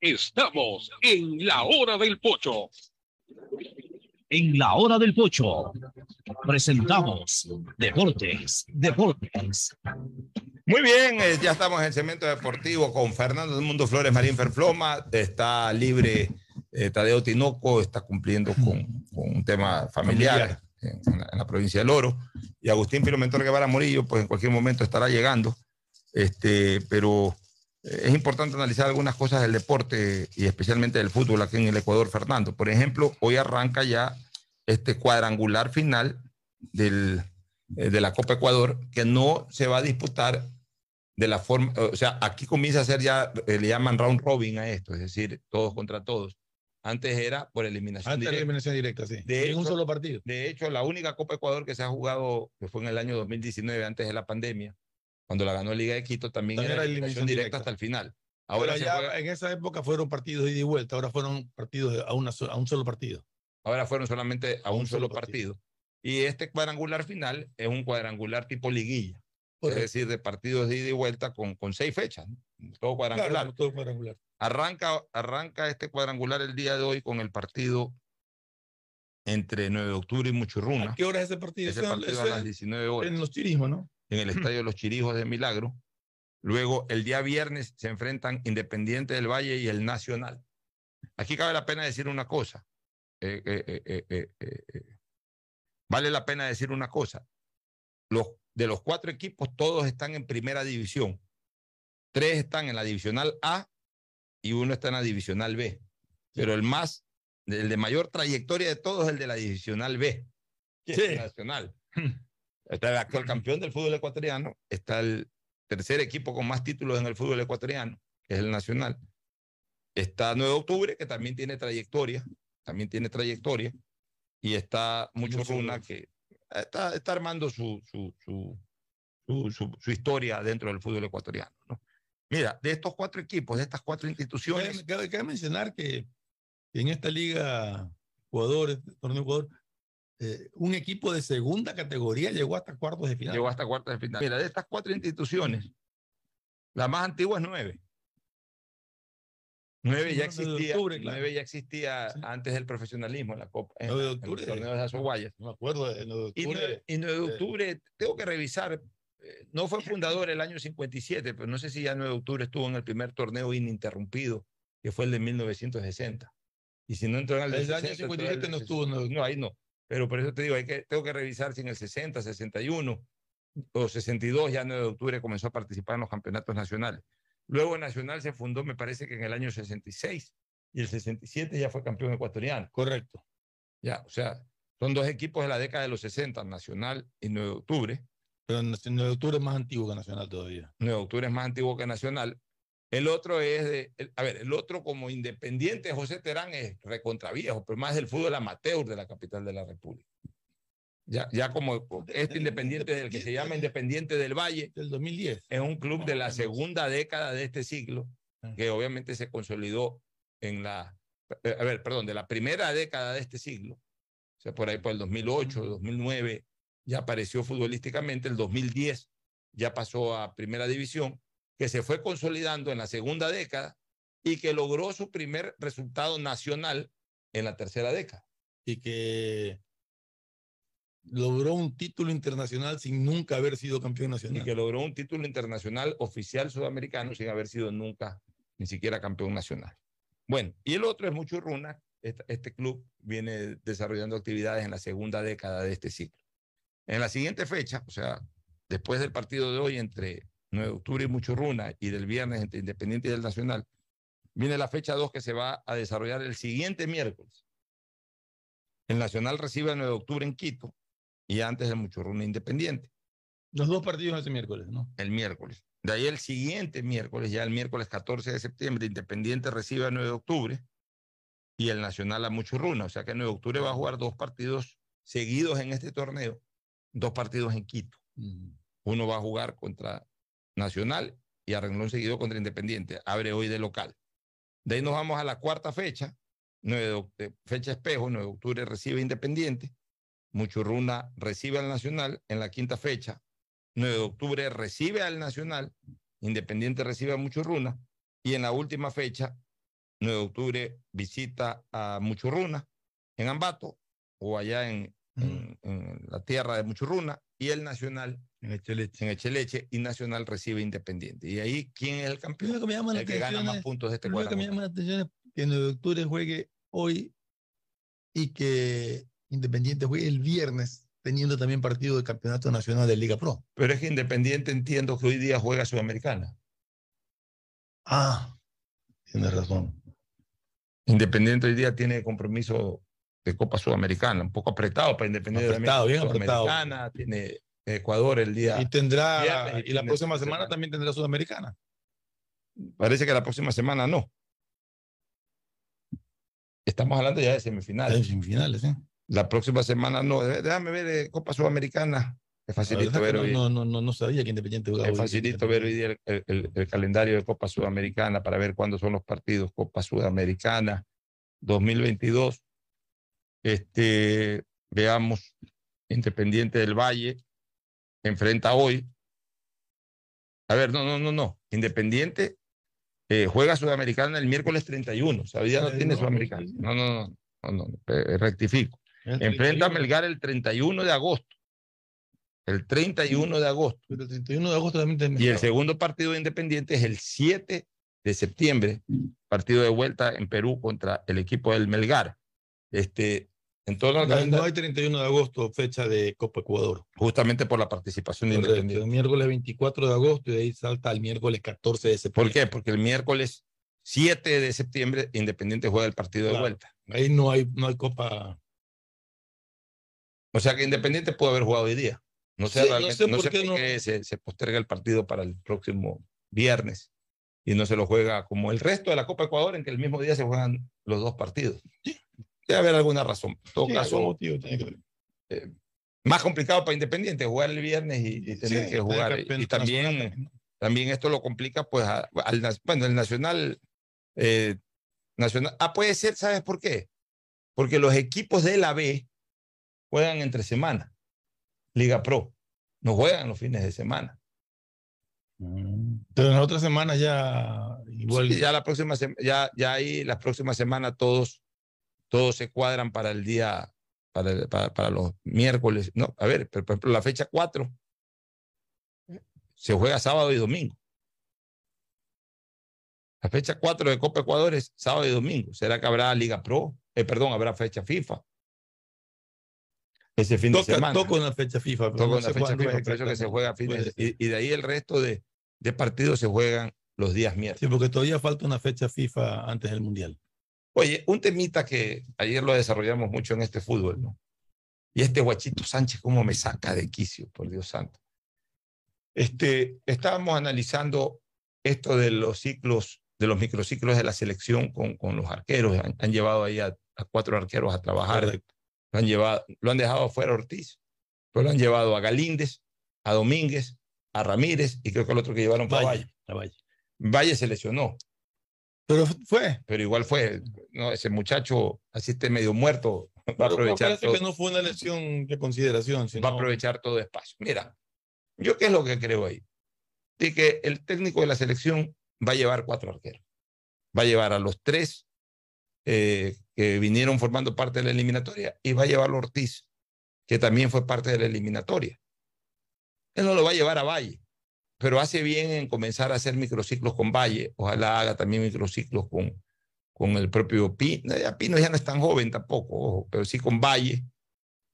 Estamos en la hora del pocho. En la hora del pocho presentamos Deportes, Deportes. Muy bien, eh, ya estamos en el segmento deportivo con Fernando del Mundo Flores Marín Ferfloma. Está libre eh, Tadeo Tinoco, está cumpliendo con, con un tema familiar, En, en la, en la provincia del Oro. Y Agustín Pilomentor Guevara Morillo, pues en cualquier momento estará llegando. Este, pero es importante analizar algunas cosas del deporte y especialmente del fútbol aquí en el Ecuador, Fernando. Por ejemplo, hoy arranca ya este cuadrangular final del, eh, de la Copa Ecuador que no se va a disputar de la forma, o sea, aquí comienza a ser ya, eh, le llaman round robin a esto, es decir, todos contra todos. Antes era por eliminación Antes directa. eliminación directa, sí. De en un solo partido. De hecho, la única Copa Ecuador que se ha jugado, que fue en el año 2019, antes de la pandemia, cuando la ganó Liga de Quito, también, También era era eliminación directa, directa. hasta el final. Ahora ya juega- en esa época fueron partidos de ida y vuelta, ahora fueron partidos a, una, a un solo partido. ahora fueron solamente a un, solo partido. Y este cuadrangular final es un cuadrangular tipo liguilla. Correcto. Es decir, de partidos de ida y vuelta con, con seis fechas, ¿no? todo cuadrangular. Claro, todo cuadrangular. Arranca, arranca este cuadrangular el día de hoy con el partido entre 9 de octubre y Muchurruna. ¿A qué hora es ese partido? Ese partido eso a las es 19 horas. En los chirismos, ¿no? En el Estadio de los Chirijos de Milagro. Luego, el día viernes se enfrentan Independiente del Valle y el Nacional. Aquí cabe la pena decir una cosa. Eh, eh, eh. Vale la pena decir una cosa. Los, de los cuatro equipos, todos están en primera división. Tres están en la divisional A y uno está en la divisional B. Pero el más, el de mayor trayectoria de todos es el de la divisional B, que es el Nacional. Está el actual campeón del fútbol ecuatoriano, está el tercer equipo con más títulos en el fútbol ecuatoriano, que es el Nacional. Está 9 de octubre, que también tiene trayectoria, también tiene trayectoria. Y está Mucho Runa, que está, está armando su, su, su, su, su- historia dentro del fútbol ecuatoriano. ¿no? Mira, de estos cuatro equipos, de estas cuatro instituciones, Cabe, cabe- cabe mencionar que en esta liga Ecuador, este torneo Ecuador, eh, un equipo de segunda categoría llegó hasta cuartos de final. llegó hasta cuartos de final. Mira, de estas cuatro instituciones, la más antigua es nueve. Nueve ya existía, octubre, claro. nueve ya existía antes del profesionalismo en la Copa, en, 9 de en los octubre. torneos de. No me acuerdo, 9 de Y octubre. 9, y 9 de octubre, tengo que revisar, eh, no fue fundador el año 57, pero no sé si ya 9 de octubre estuvo en el primer torneo ininterrumpido, que fue el de 1960. Y si no entró en el El año 60, entró en el 57 del no estuvo, 60. no. No, ahí no. Pero por eso te digo, hay que, tengo que revisar si en el 60, 61 o 62 ya 9 de octubre comenzó a participar en los campeonatos nacionales. Luego Nacional se fundó, me parece que en el año 66 y el 67 ya fue campeón ecuatoriano. Correcto. Ya, o sea, son dos equipos de la década de los 60, Nacional y 9 de octubre. Pero el 9 de octubre es más antiguo que Nacional todavía. 9 de octubre es más antiguo que Nacional, El otro es, de, el- a ver, el otro como independiente, José Terán es recontraviejo, pero más del fútbol amateur de la capital de la República. Ya, ya como este independiente del que se llama Independiente del Valle. Del 2010. Es un club de la segunda década de este siglo, que obviamente se consolidó en la, eh, a ver, perdón, de la primera década de este siglo, o sea, por ahí por el 2008, 2009, ya apareció futbolísticamente, el 2010 ya pasó a primera división, que se fue consolidando en la segunda década y que logró su primer resultado nacional en la tercera década. Y que logró un título internacional sin nunca haber sido campeón Y nacional. que logró un título internacional oficial sudamericano sin haber sido nunca ni siquiera campeón nacional. Bueno, y el otro es Muchurruna. Este, este club viene desarrollando actividades en la segunda década de este ciclo. En la siguiente fecha, o sea, después del partido de hoy entre 9 de octubre y Muchurruna y del viernes entre Independiente y el Nacional, viene la fecha 2 que se va a desarrollar el siguiente miércoles. El Nacional recibe el 9 de octubre en Quito y antes el Muchurruna Independiente. Los dos partidos ese miércoles, ¿no? El miércoles. De ahí el siguiente miércoles, ya el miércoles 14 de septiembre, Independiente recibe a 9 de octubre y el Nacional a Muchurruna. O sea que el 9 de octubre va a jugar dos partidos seguidos en este torneo, dos partidos en Quito. Uno va a jugar contra Nacional y a seguido contra Independiente. Abre hoy de local. De ahí nos vamos a la cuarta fecha, 9 de eh, fecha espejo, 9 de octubre recibe Independiente, Muchurruna recibe al Nacional en la quinta fecha, 9 de octubre recibe al Nacional, Independiente recibe a Muchurruna y en la última fecha, 9 de octubre visita a Muchurruna en Ambato o allá en, en- en la tierra de Muchurruna y el Nacional en Echeleche. en Echeleche y Nacional recibe Independiente. Y ahí, ¿quién es el campeón? Lo que me llama la el que gana más puntos de este Lo que me llama la atención es que el 9 de octubre juegue hoy y que Independiente juegue el viernes, teniendo también partido de campeonato nacional de Liga Pro. Pero es que Independiente entiendo que hoy día juega Sudamericana. Ah, tienes razón. Independiente hoy día tiene compromiso de Copa Sudamericana, un poco apretado para Independiente. Apretado, también. bien apretado. Sudamericana, Tiene Ecuador el día. Y tendrá, viernes y la de próxima semana también tendrá Sudamericana. Parece que la próxima semana no. Estamos hablando ya de semifinales. En semifinales, ¿eh? La próxima semana no. Dé- Déjame ver eh, Copa Sudamericana. Es facilito ver hoy. no, no, no, no sabía que Independiente jugaba Es facilito ver hoy día el, el- el- el calendario de Copa Sudamericana para ver cuándo son los partidos. Copa Sudamericana 2022. Este, veamos, Independiente del Valle enfrenta hoy. A ver, no, no, no, no. Independiente eh, juega Sudamericana el miércoles 31. O sea, hoy día no tiene Sudamericana. No, no, no, no, no, eh, rectifico. Enfrenta a 31. Melgar el 31 de agosto. El 31 de agosto. Pero el 31 de agosto también te Y el segundo partido de Independiente es el 7 de septiembre, partido de vuelta en Perú contra el equipo del Melgar. Este, en torno al No, no hay 31 de agosto, fecha de Copa Ecuador. justamente por la participación de Independiente. El miércoles 24 de agosto y de ahí salta al miércoles 14 de ¿Por septiembre. qué? Porque el miércoles 7 de septiembre Independiente juega el partido de vuelta. Ahí no hay, no hay Copa. O sea que Independiente puede haber jugado hoy día. No sé, Sí, no realmente- sé no por sé qué no. se, se posterga el partido para el próximo viernes y no se lo juega como el resto de la Copa Ecuador, en que el mismo día se juegan los dos partidos. Debe haber alguna razón. En todo Sí, caso, algún motivo tiene que ver. eh, más complicado para Independiente jugar el viernes y, y tener Sí, que jugar. Y también, también, esto lo complica, pues, a- al, bueno, el Nacional, eh, Nacional. Ah, puede ser, ¿sabes por qué? Porque los equipos de la B juegan entre semana, Liga Pro, no juegan los fines de semana. Pero en la otra semana ya igual. Sí, ya la próxima ya, ya ahí las próximas semanas todos, todos se cuadran para el día, para, el- para, para los miércoles. No, a ver, pero, por ejemplo, la fecha 4 se juega sábado y domingo. La fecha 4 de Copa Ecuador es sábado y domingo. ¿Será que habrá Liga Pro? Eh, perdón, habrá fecha FIFA. Ese fin de toca, semana. toca una fecha FIFA. Toca una fecha FIFA, por eso que se juega fines de- y, y de ahí el resto de, de partidos se juegan los días miércoles. Sí, porque todavía falta una fecha FIFA antes del Mundial. Oye, un temita que ayer lo desarrollamos mucho en este fútbol, ¿no? Y este guachito Sánchez, cómo me saca de quicio, por Dios santo. Este, estábamos analizando esto de los ciclos, de los microciclos de la selección con, con los arqueros. Han, han llevado ahí a, a cuatro arqueros a trabajar. Lo han, llevado, lo han dejado fuera a Ortiz, pero lo han llevado a Galíndez, a Domínguez, a Ramírez y creo que el otro que llevaron fue Valle. a Valle. Valle se lesionó. Pero fue. Pero igual fue. No, ese muchacho, así esté medio muerto, va a aprovechar parece todo. que no fue una lesión de consideración. Sino... va a aprovechar todo espacio. Mira, yo qué es lo que creo ahí. De que el técnico de la selección va a llevar cuatro arqueros. Va a llevar a los tres eh, que vinieron formando parte de la eliminatoria y va a llevar a Ortiz, que también fue parte de la eliminatoria. Él no lo va a llevar a Valle, pero hace bien en comenzar a hacer microciclos con Valle. Ojalá haga también microciclos con, con el propio Pino. Ya Pino ya no es tan joven tampoco, pero sí con Valle.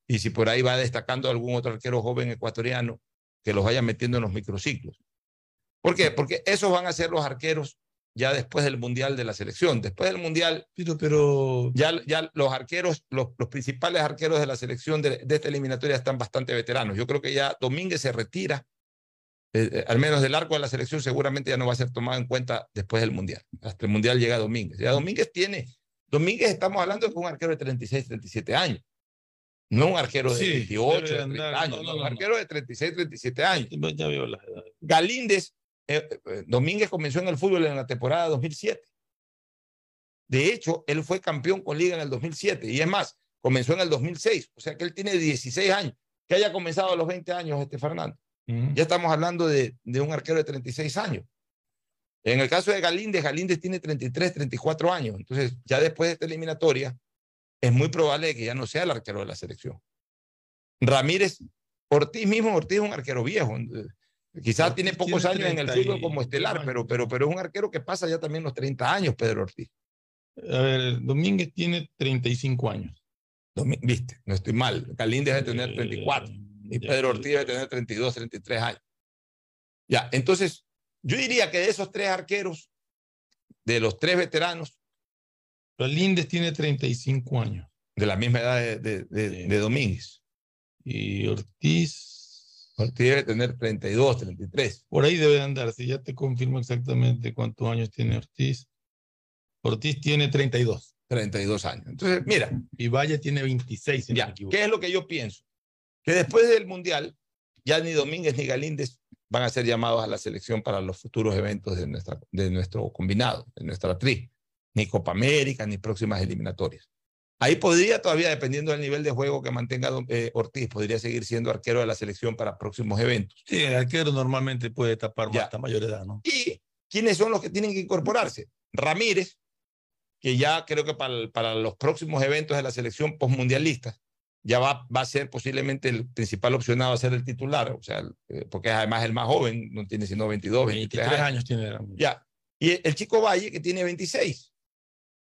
Y si por ahí va destacando algún otro arquero joven ecuatoriano, que los vaya metiendo en los microciclos. ¿Por qué? Porque esos van a ser los arqueros ya después del Mundial de la selección. Después del Mundial, pero, pero... Ya, ya los arqueros, los, los principales arqueros de la selección de, de, esta eliminatoria están bastante veteranos. Yo creo que ya Domínguez se retira, eh, eh, al menos del arco de la selección, seguramente ya no va a ser tomado en cuenta después del Mundial. Hasta el Mundial llega Domínguez. Ya Domínguez tiene, Domínguez estamos hablando de un arquero de 36, 37 años. No un arquero de Sí, 28, debe de andar, 30 años, no, no, no, un arquero de 36, 37 años. Ya veo las edades. Galíndez, eh, eh, Domínguez comenzó en el fútbol en la temporada 2007. De hecho, él fue campeón con Liga en el 2007 y es más, comenzó en el 2006, o sea que él tiene 16 años. Que haya comenzado a los 20 años, este Fernando. Ya estamos hablando de, de un arquero de 36 años. En el caso de Galíndez, Galíndez tiene 33, 34 años. Entonces, ya después de esta eliminatoria, es muy probable que ya no sea el arquero de la selección. Ramírez, Ortiz mismo, Ortiz es un arquero viejo. Quizás tiene pocos tiene años en el 30 y- fútbol como estelar, pero, pero, pero es un arquero que pasa ya también los 30 años, Pedro Ortiz. A ver, Domínguez tiene 35 años. Viste, no estoy mal. Galíndez debe tener 34 y Pedro Ortiz debe tener 32, 33 años. Ya, entonces, yo diría que de esos tres arqueros, de los tres veteranos, Galíndez tiene 35 años. de la misma edad de, de, de- de Domínguez. Y Ortiz, Ortiz debe tener 32, 33. por ahí debe andar. Si ya te confirmo exactamente cuántos años tiene Ortiz. Ortiz tiene 32. 32 años. Entonces, mira, Y Valle tiene 26. si ya. ¿qué es lo que yo pienso? Que después del Mundial, ya ni Domínguez ni Galíndez van a ser llamados a la selección para los futuros eventos de, nuestra, de nuestro combinado, de nuestra tri. Ni Copa América, ni próximas eliminatorias. Ahí podría todavía, dependiendo del nivel de juego que mantenga eh, Ortiz, podría seguir siendo arquero de la selección para próximos eventos. Sí, el arquero normalmente puede tapar Ya. hasta mayor edad, ¿no? ¿Y quiénes son los que tienen que incorporarse? Ramírez, que ya creo que para, para los próximos eventos de la selección postmundialista ya va, va a ser posiblemente el principal opcionado a ser el titular, o sea, eh, porque es además el más joven, no tiene sino 22, 23 23 años. años tiene. Ya. Y el, el chico Valle, que tiene 26.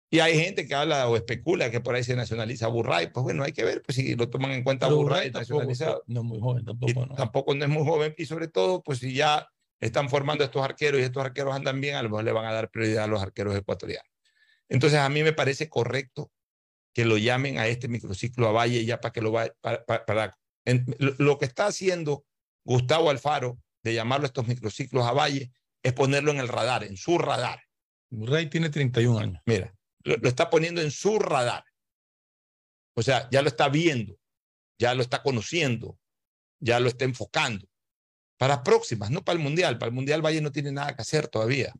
Y hay gente que habla o especula que por ahí se nacionaliza Burray. Pues bueno, hay que ver pues, si lo toman en cuenta Pero Burray Burray tampoco, nacionalizado. no es muy joven tampoco, ¿no? tampoco no es muy joven y sobre todo, pues si ya están formando estos arqueros y estos arqueros andan bien, a lo mejor le van a dar prioridad a los arqueros ecuatorianos. Entonces a mí me parece correcto que lo llamen a este microciclo a Valle ya para que lo vaya, para, para- para- en- lo, que está haciendo Gustavo Alfaro de llamarlo a estos microciclos a Valle es ponerlo en el radar, en su radar. Burray tiene 31 años. Mira, lo, lo está poniendo en su radar. O sea, ya lo está viendo, ya lo está conociendo, ya lo está enfocando. Para próximas, no para el Mundial. Para el Mundial Valle no tiene nada que hacer todavía.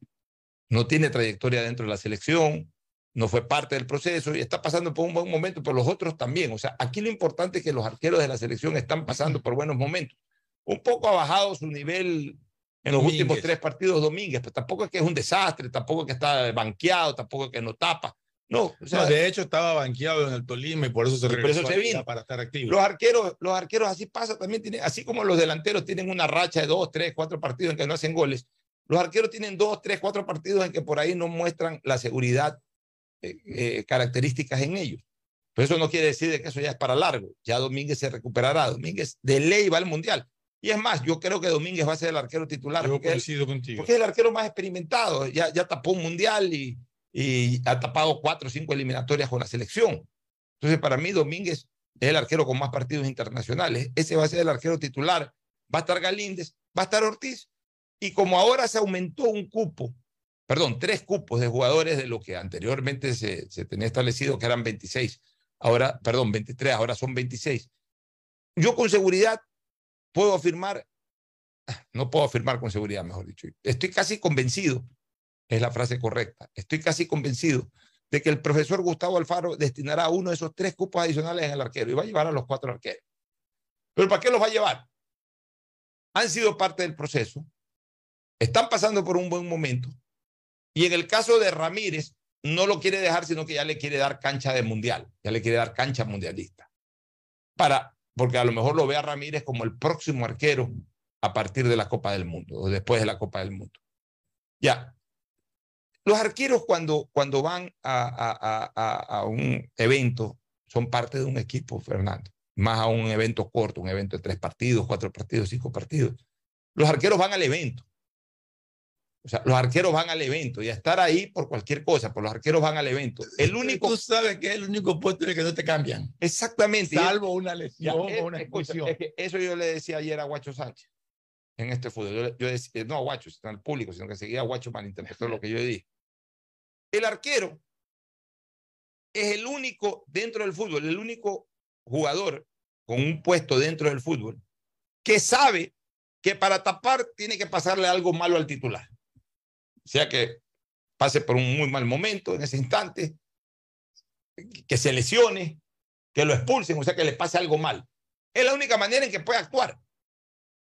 No tiene trayectoria dentro de la selección, no fue parte del proceso y está pasando por un buen momento, pero los otros también. O sea, aquí lo importante es que los arqueros de la selección están pasando por buenos momentos. Un poco ha bajado su nivel en los Domínguez. últimos tres partidos Domínguez, pero tampoco es que es un desastre, tampoco es que está banqueado, tampoco es que no tapa. No, o sea, No, de hecho estaba banqueado en el Tolima y por eso se por regresó eso se vino. para estar activo. los arqueros, los arqueros así pasa también tienen, así como los delanteros tienen una racha de dos, tres, cuatro partidos en que no hacen goles, los arqueros tienen dos, tres, cuatro partidos en que por ahí no muestran la seguridad eh, eh, características en ellos. Pero eso no quiere decir de que eso ya es para largo. Ya Domínguez se recuperará. Domínguez de ley va al mundial. Y es más, yo creo que Domínguez va a ser el arquero titular. Yo porque él- coincido contigo. porque es el arquero más experimentado. Ya, ya tapó un mundial y, y ha tapado cuatro o cinco eliminatorias con la selección. Entonces, para mí, Domínguez es el arquero con más partidos internacionales. Ese va a ser el arquero titular. Va a estar Galíndez, va a estar Ortiz. Y como ahora se aumentó un cupo, perdón, tres cupos de jugadores de lo que anteriormente se, se tenía establecido que eran 26, ahora, perdón, 23, ahora son 26. Yo con seguridad puedo afirmar, no puedo afirmar con seguridad, mejor dicho, estoy casi convencido, es la frase correcta, estoy casi convencido de que el profesor Gustavo Alfaro destinará uno de esos tres cupos adicionales en el arquero y va a llevar a los cuatro arqueros. ¿Pero para qué los va a llevar? Han sido parte del proceso, están pasando por un buen momento y en el caso de Ramírez no lo quiere dejar, sino que ya le quiere dar cancha de mundial, ya le quiere dar cancha mundialista. Para, porque a lo mejor lo ve a Ramírez como el próximo arquero a partir de la Copa del Mundo o después de la Copa del Mundo. Ya, los arqueros cuando, cuando van a, a, a, a, un evento son parte de un equipo, Fernando, más a un evento corto, un evento de tres partidos, cuatro partidos, cinco partidos. Los arqueros van al evento. O sea, los arqueros van al evento y a estar ahí por cualquier cosa, por los arqueros van al evento. El único... Tú sabes que es el único puesto en el que no te cambian. Exactamente. Salvo una lesión Ya, o una expulsión. es que eso yo le decía ayer a Guacho Sánchez en este fútbol. Yo decía, no a Guacho, sino al público, sino que seguía a Guacho malinterpretó lo que yo dije. El arquero es el único dentro del fútbol, el único jugador con un puesto dentro del fútbol que sabe que para tapar tiene que pasarle algo malo al titular. O sea que pase por un muy mal momento en ese instante, que se lesione, que lo expulsen, o sea que le pase algo mal. Es la única manera en que puede actuar.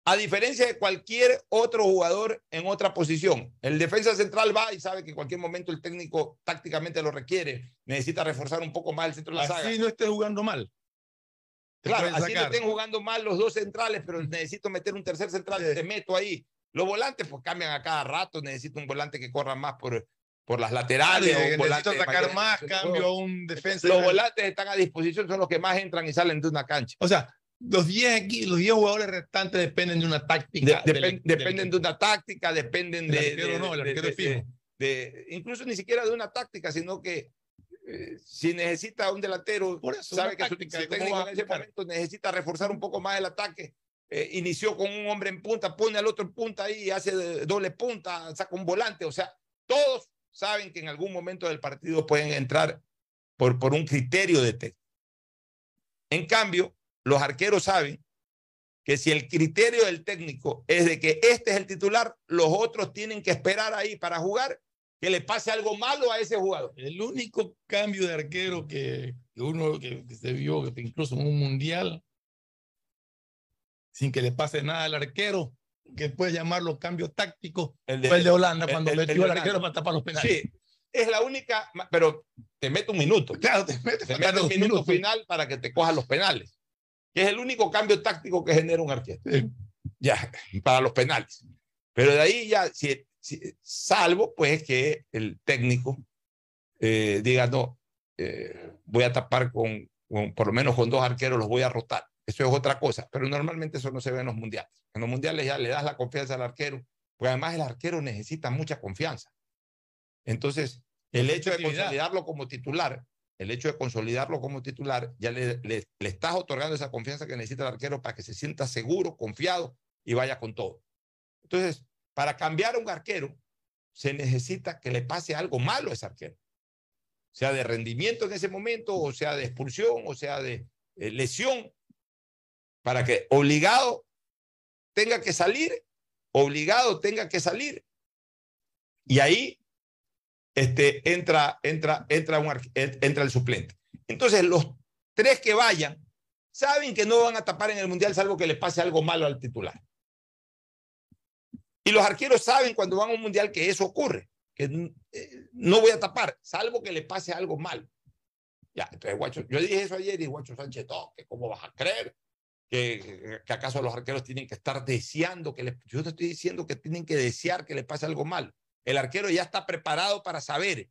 A diferencia de cualquier otro jugador en otra posición. El defensa central va y sabe que en cualquier momento el técnico tácticamente lo requiere. Necesita reforzar un poco más el centro de la saga. Así no estés jugando mal. Claro, así no estén jugando mal los dos centrales, pero necesito meter un tercer central, te meto ahí. Los volantes pues cambian a cada rato, necesito un volante que corra más por, por las laterales. Un volante necesito sacar más, cambio un defensa. Los volantes están a disposición, son los que más entran y salen de una cancha. O sea, los 10 aquí, los 10 jugadores restantes dependen de una táctica. De- del- depen- del dependen de una táctica, dependen El de, arquero de- no, el arquero fijo. de- incluso ni siquiera de una táctica, sino que eh, si necesita un delantero, eso, sabe que su, táctica técnico en ese momento necesita reforzar un poco más el ataque. Eh, inició con un hombre en punta, pone al otro en punta ahí, hace doble punta, saca un volante, o sea, todos saben que en algún momento del partido pueden entrar por, por un criterio de técnico. En cambio, los arqueros saben que si el criterio del técnico es de que este es el titular, los otros tienen que esperar ahí para jugar que le pase algo malo a ese jugador. El único cambio de arquero que, uno que se vio, que incluso en un mundial, sin que le pase nada al arquero, que puede llamarlo cambio táctico, El fue el de Holanda el- cuando el- metió de al arquero para tapar los penales. Sí, es la única, pero te mete un minuto. Claro, te mete, Te mete dos minuto minutos. final para que te cojan los penales, que es el único cambio táctico que genera un arquero. Ya, para los penales. Pero de ahí ya, si, si- salvo pues que el técnico eh, diga, no, eh, voy a tapar con, con- por lo menos con dos arqueros, los voy a rotar. Eso es otra cosa, pero normalmente eso no se ve en los mundiales. En los mundiales ya le das la confianza al arquero, pues además el arquero necesita mucha confianza. Entonces, el hecho de consolidarlo como titular, el hecho de consolidarlo como titular, ya le, le, le estás otorgando esa confianza que necesita el arquero para que se sienta seguro, confiado y vaya con todo. Entonces, para cambiar a un arquero, se necesita que le pase algo malo a ese arquero. Sea de rendimiento en ese momento, o sea de expulsión, o sea de eh, lesión, para que obligado tenga que salir, obligado tenga que salir. Y ahí este, entra, entra, entra, un, entra el suplente. Entonces, los tres que vayan saben que no van a tapar en el mundial salvo que le pase algo malo al titular. Y los arqueros saben cuando van a un mundial que eso ocurre, que eh, no voy a tapar, salvo que le pase algo malo. Ya, entonces, guacho, yo dije eso ayer y guacho Sánchez, no, cómo vas a creer, que, acaso los arqueros tienen que estar deseando que le, yo te estoy diciendo que tienen que desear que le pase algo malo. El arquero ya está preparado para saber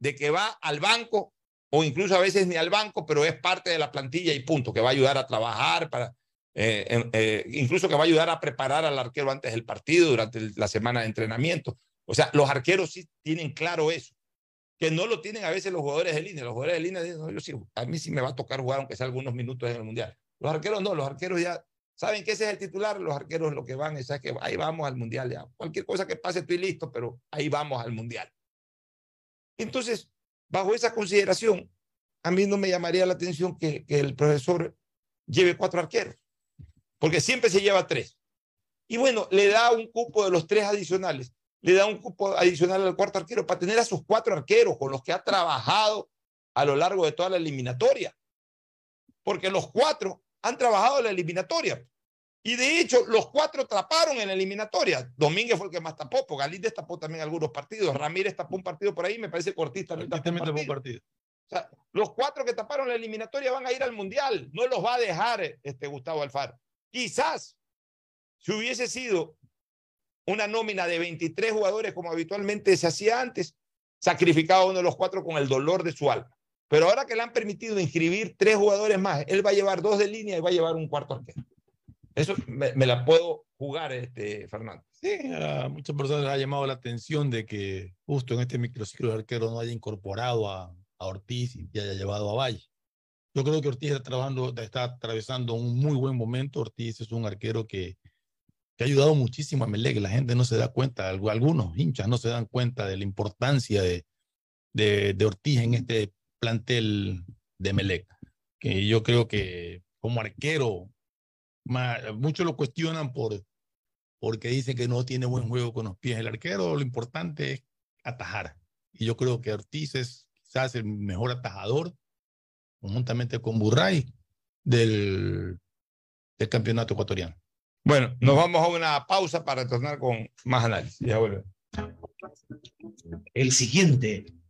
de que va al banco o incluso a veces ni al banco, pero es parte de la plantilla y punto, que va a ayudar a trabajar, para, eh, eh, incluso que va a ayudar a preparar al arquero antes del partido, durante la semana de entrenamiento. O sea, los arqueros sí tienen claro eso, que no lo tienen a veces los jugadores de línea. Los jugadores de línea dicen, no, yo sí, a mí sí me va a tocar jugar aunque sea algunos minutos en el Mundial. Los arqueros no, los arqueros ya saben que ese es el titular, los arqueros lo que van es que ahí vamos al mundial. Cualquier cosa que pase estoy listo, pero ahí vamos al mundial. Entonces, bajo esa consideración, a mí no me llamaría la atención que el profesor lleve cuatro arqueros, porque siempre se lleva tres. Y bueno, le da un cupo de los tres adicionales, le da un cupo adicional al cuarto arquero para tener a sus cuatro arqueros con los que ha trabajado a lo largo de toda la eliminatoria. Porque los cuatro han trabajado en la eliminatoria. Y de hecho, los cuatro taparon en la eliminatoria. Domínguez fue el que más tapó, porque Galíndez tapó también algunos partidos. Ramírez tapó un partido por ahí, me parece Ortiz también tapó un partido. partido. O sea, los cuatro que taparon la eliminatoria van a ir al Mundial. No los va a dejar este Gustavo Alfaro. Quizás, si hubiese sido una nómina de 23 jugadores como habitualmente se hacía antes, sacrificaba uno de los cuatro con el dolor de su alma. Pero ahora que le han permitido inscribir tres jugadores más, él va a llevar dos de línea y va a llevar un cuarto arquero. Eso me, me la puedo jugar, este, Fernando. Sí, a muchas personas les ha llamado la atención de que justo en este microciclo el arquero no haya incorporado a, a Ortiz y haya llevado a Valle. Yo creo que Ortiz está, trabajando, está atravesando un muy buen momento. Ortiz es un arquero que, que ha ayudado muchísimo a Melec. La gente no se da cuenta, algu- algunos hinchas no se dan cuenta de la importancia de, de, de Ortiz en este plantel de Melec. Que yo creo que como arquero, muchos lo cuestionan por, porque dicen que no tiene buen juego con los pies. El arquero lo importante es atajar. Y yo creo que Ortiz es quizás el mejor atajador, conjuntamente con Burray, del, del campeonato ecuatoriano. Bueno, nos vamos a una pausa para retornar con más análisis. Ya vuelve. El siguiente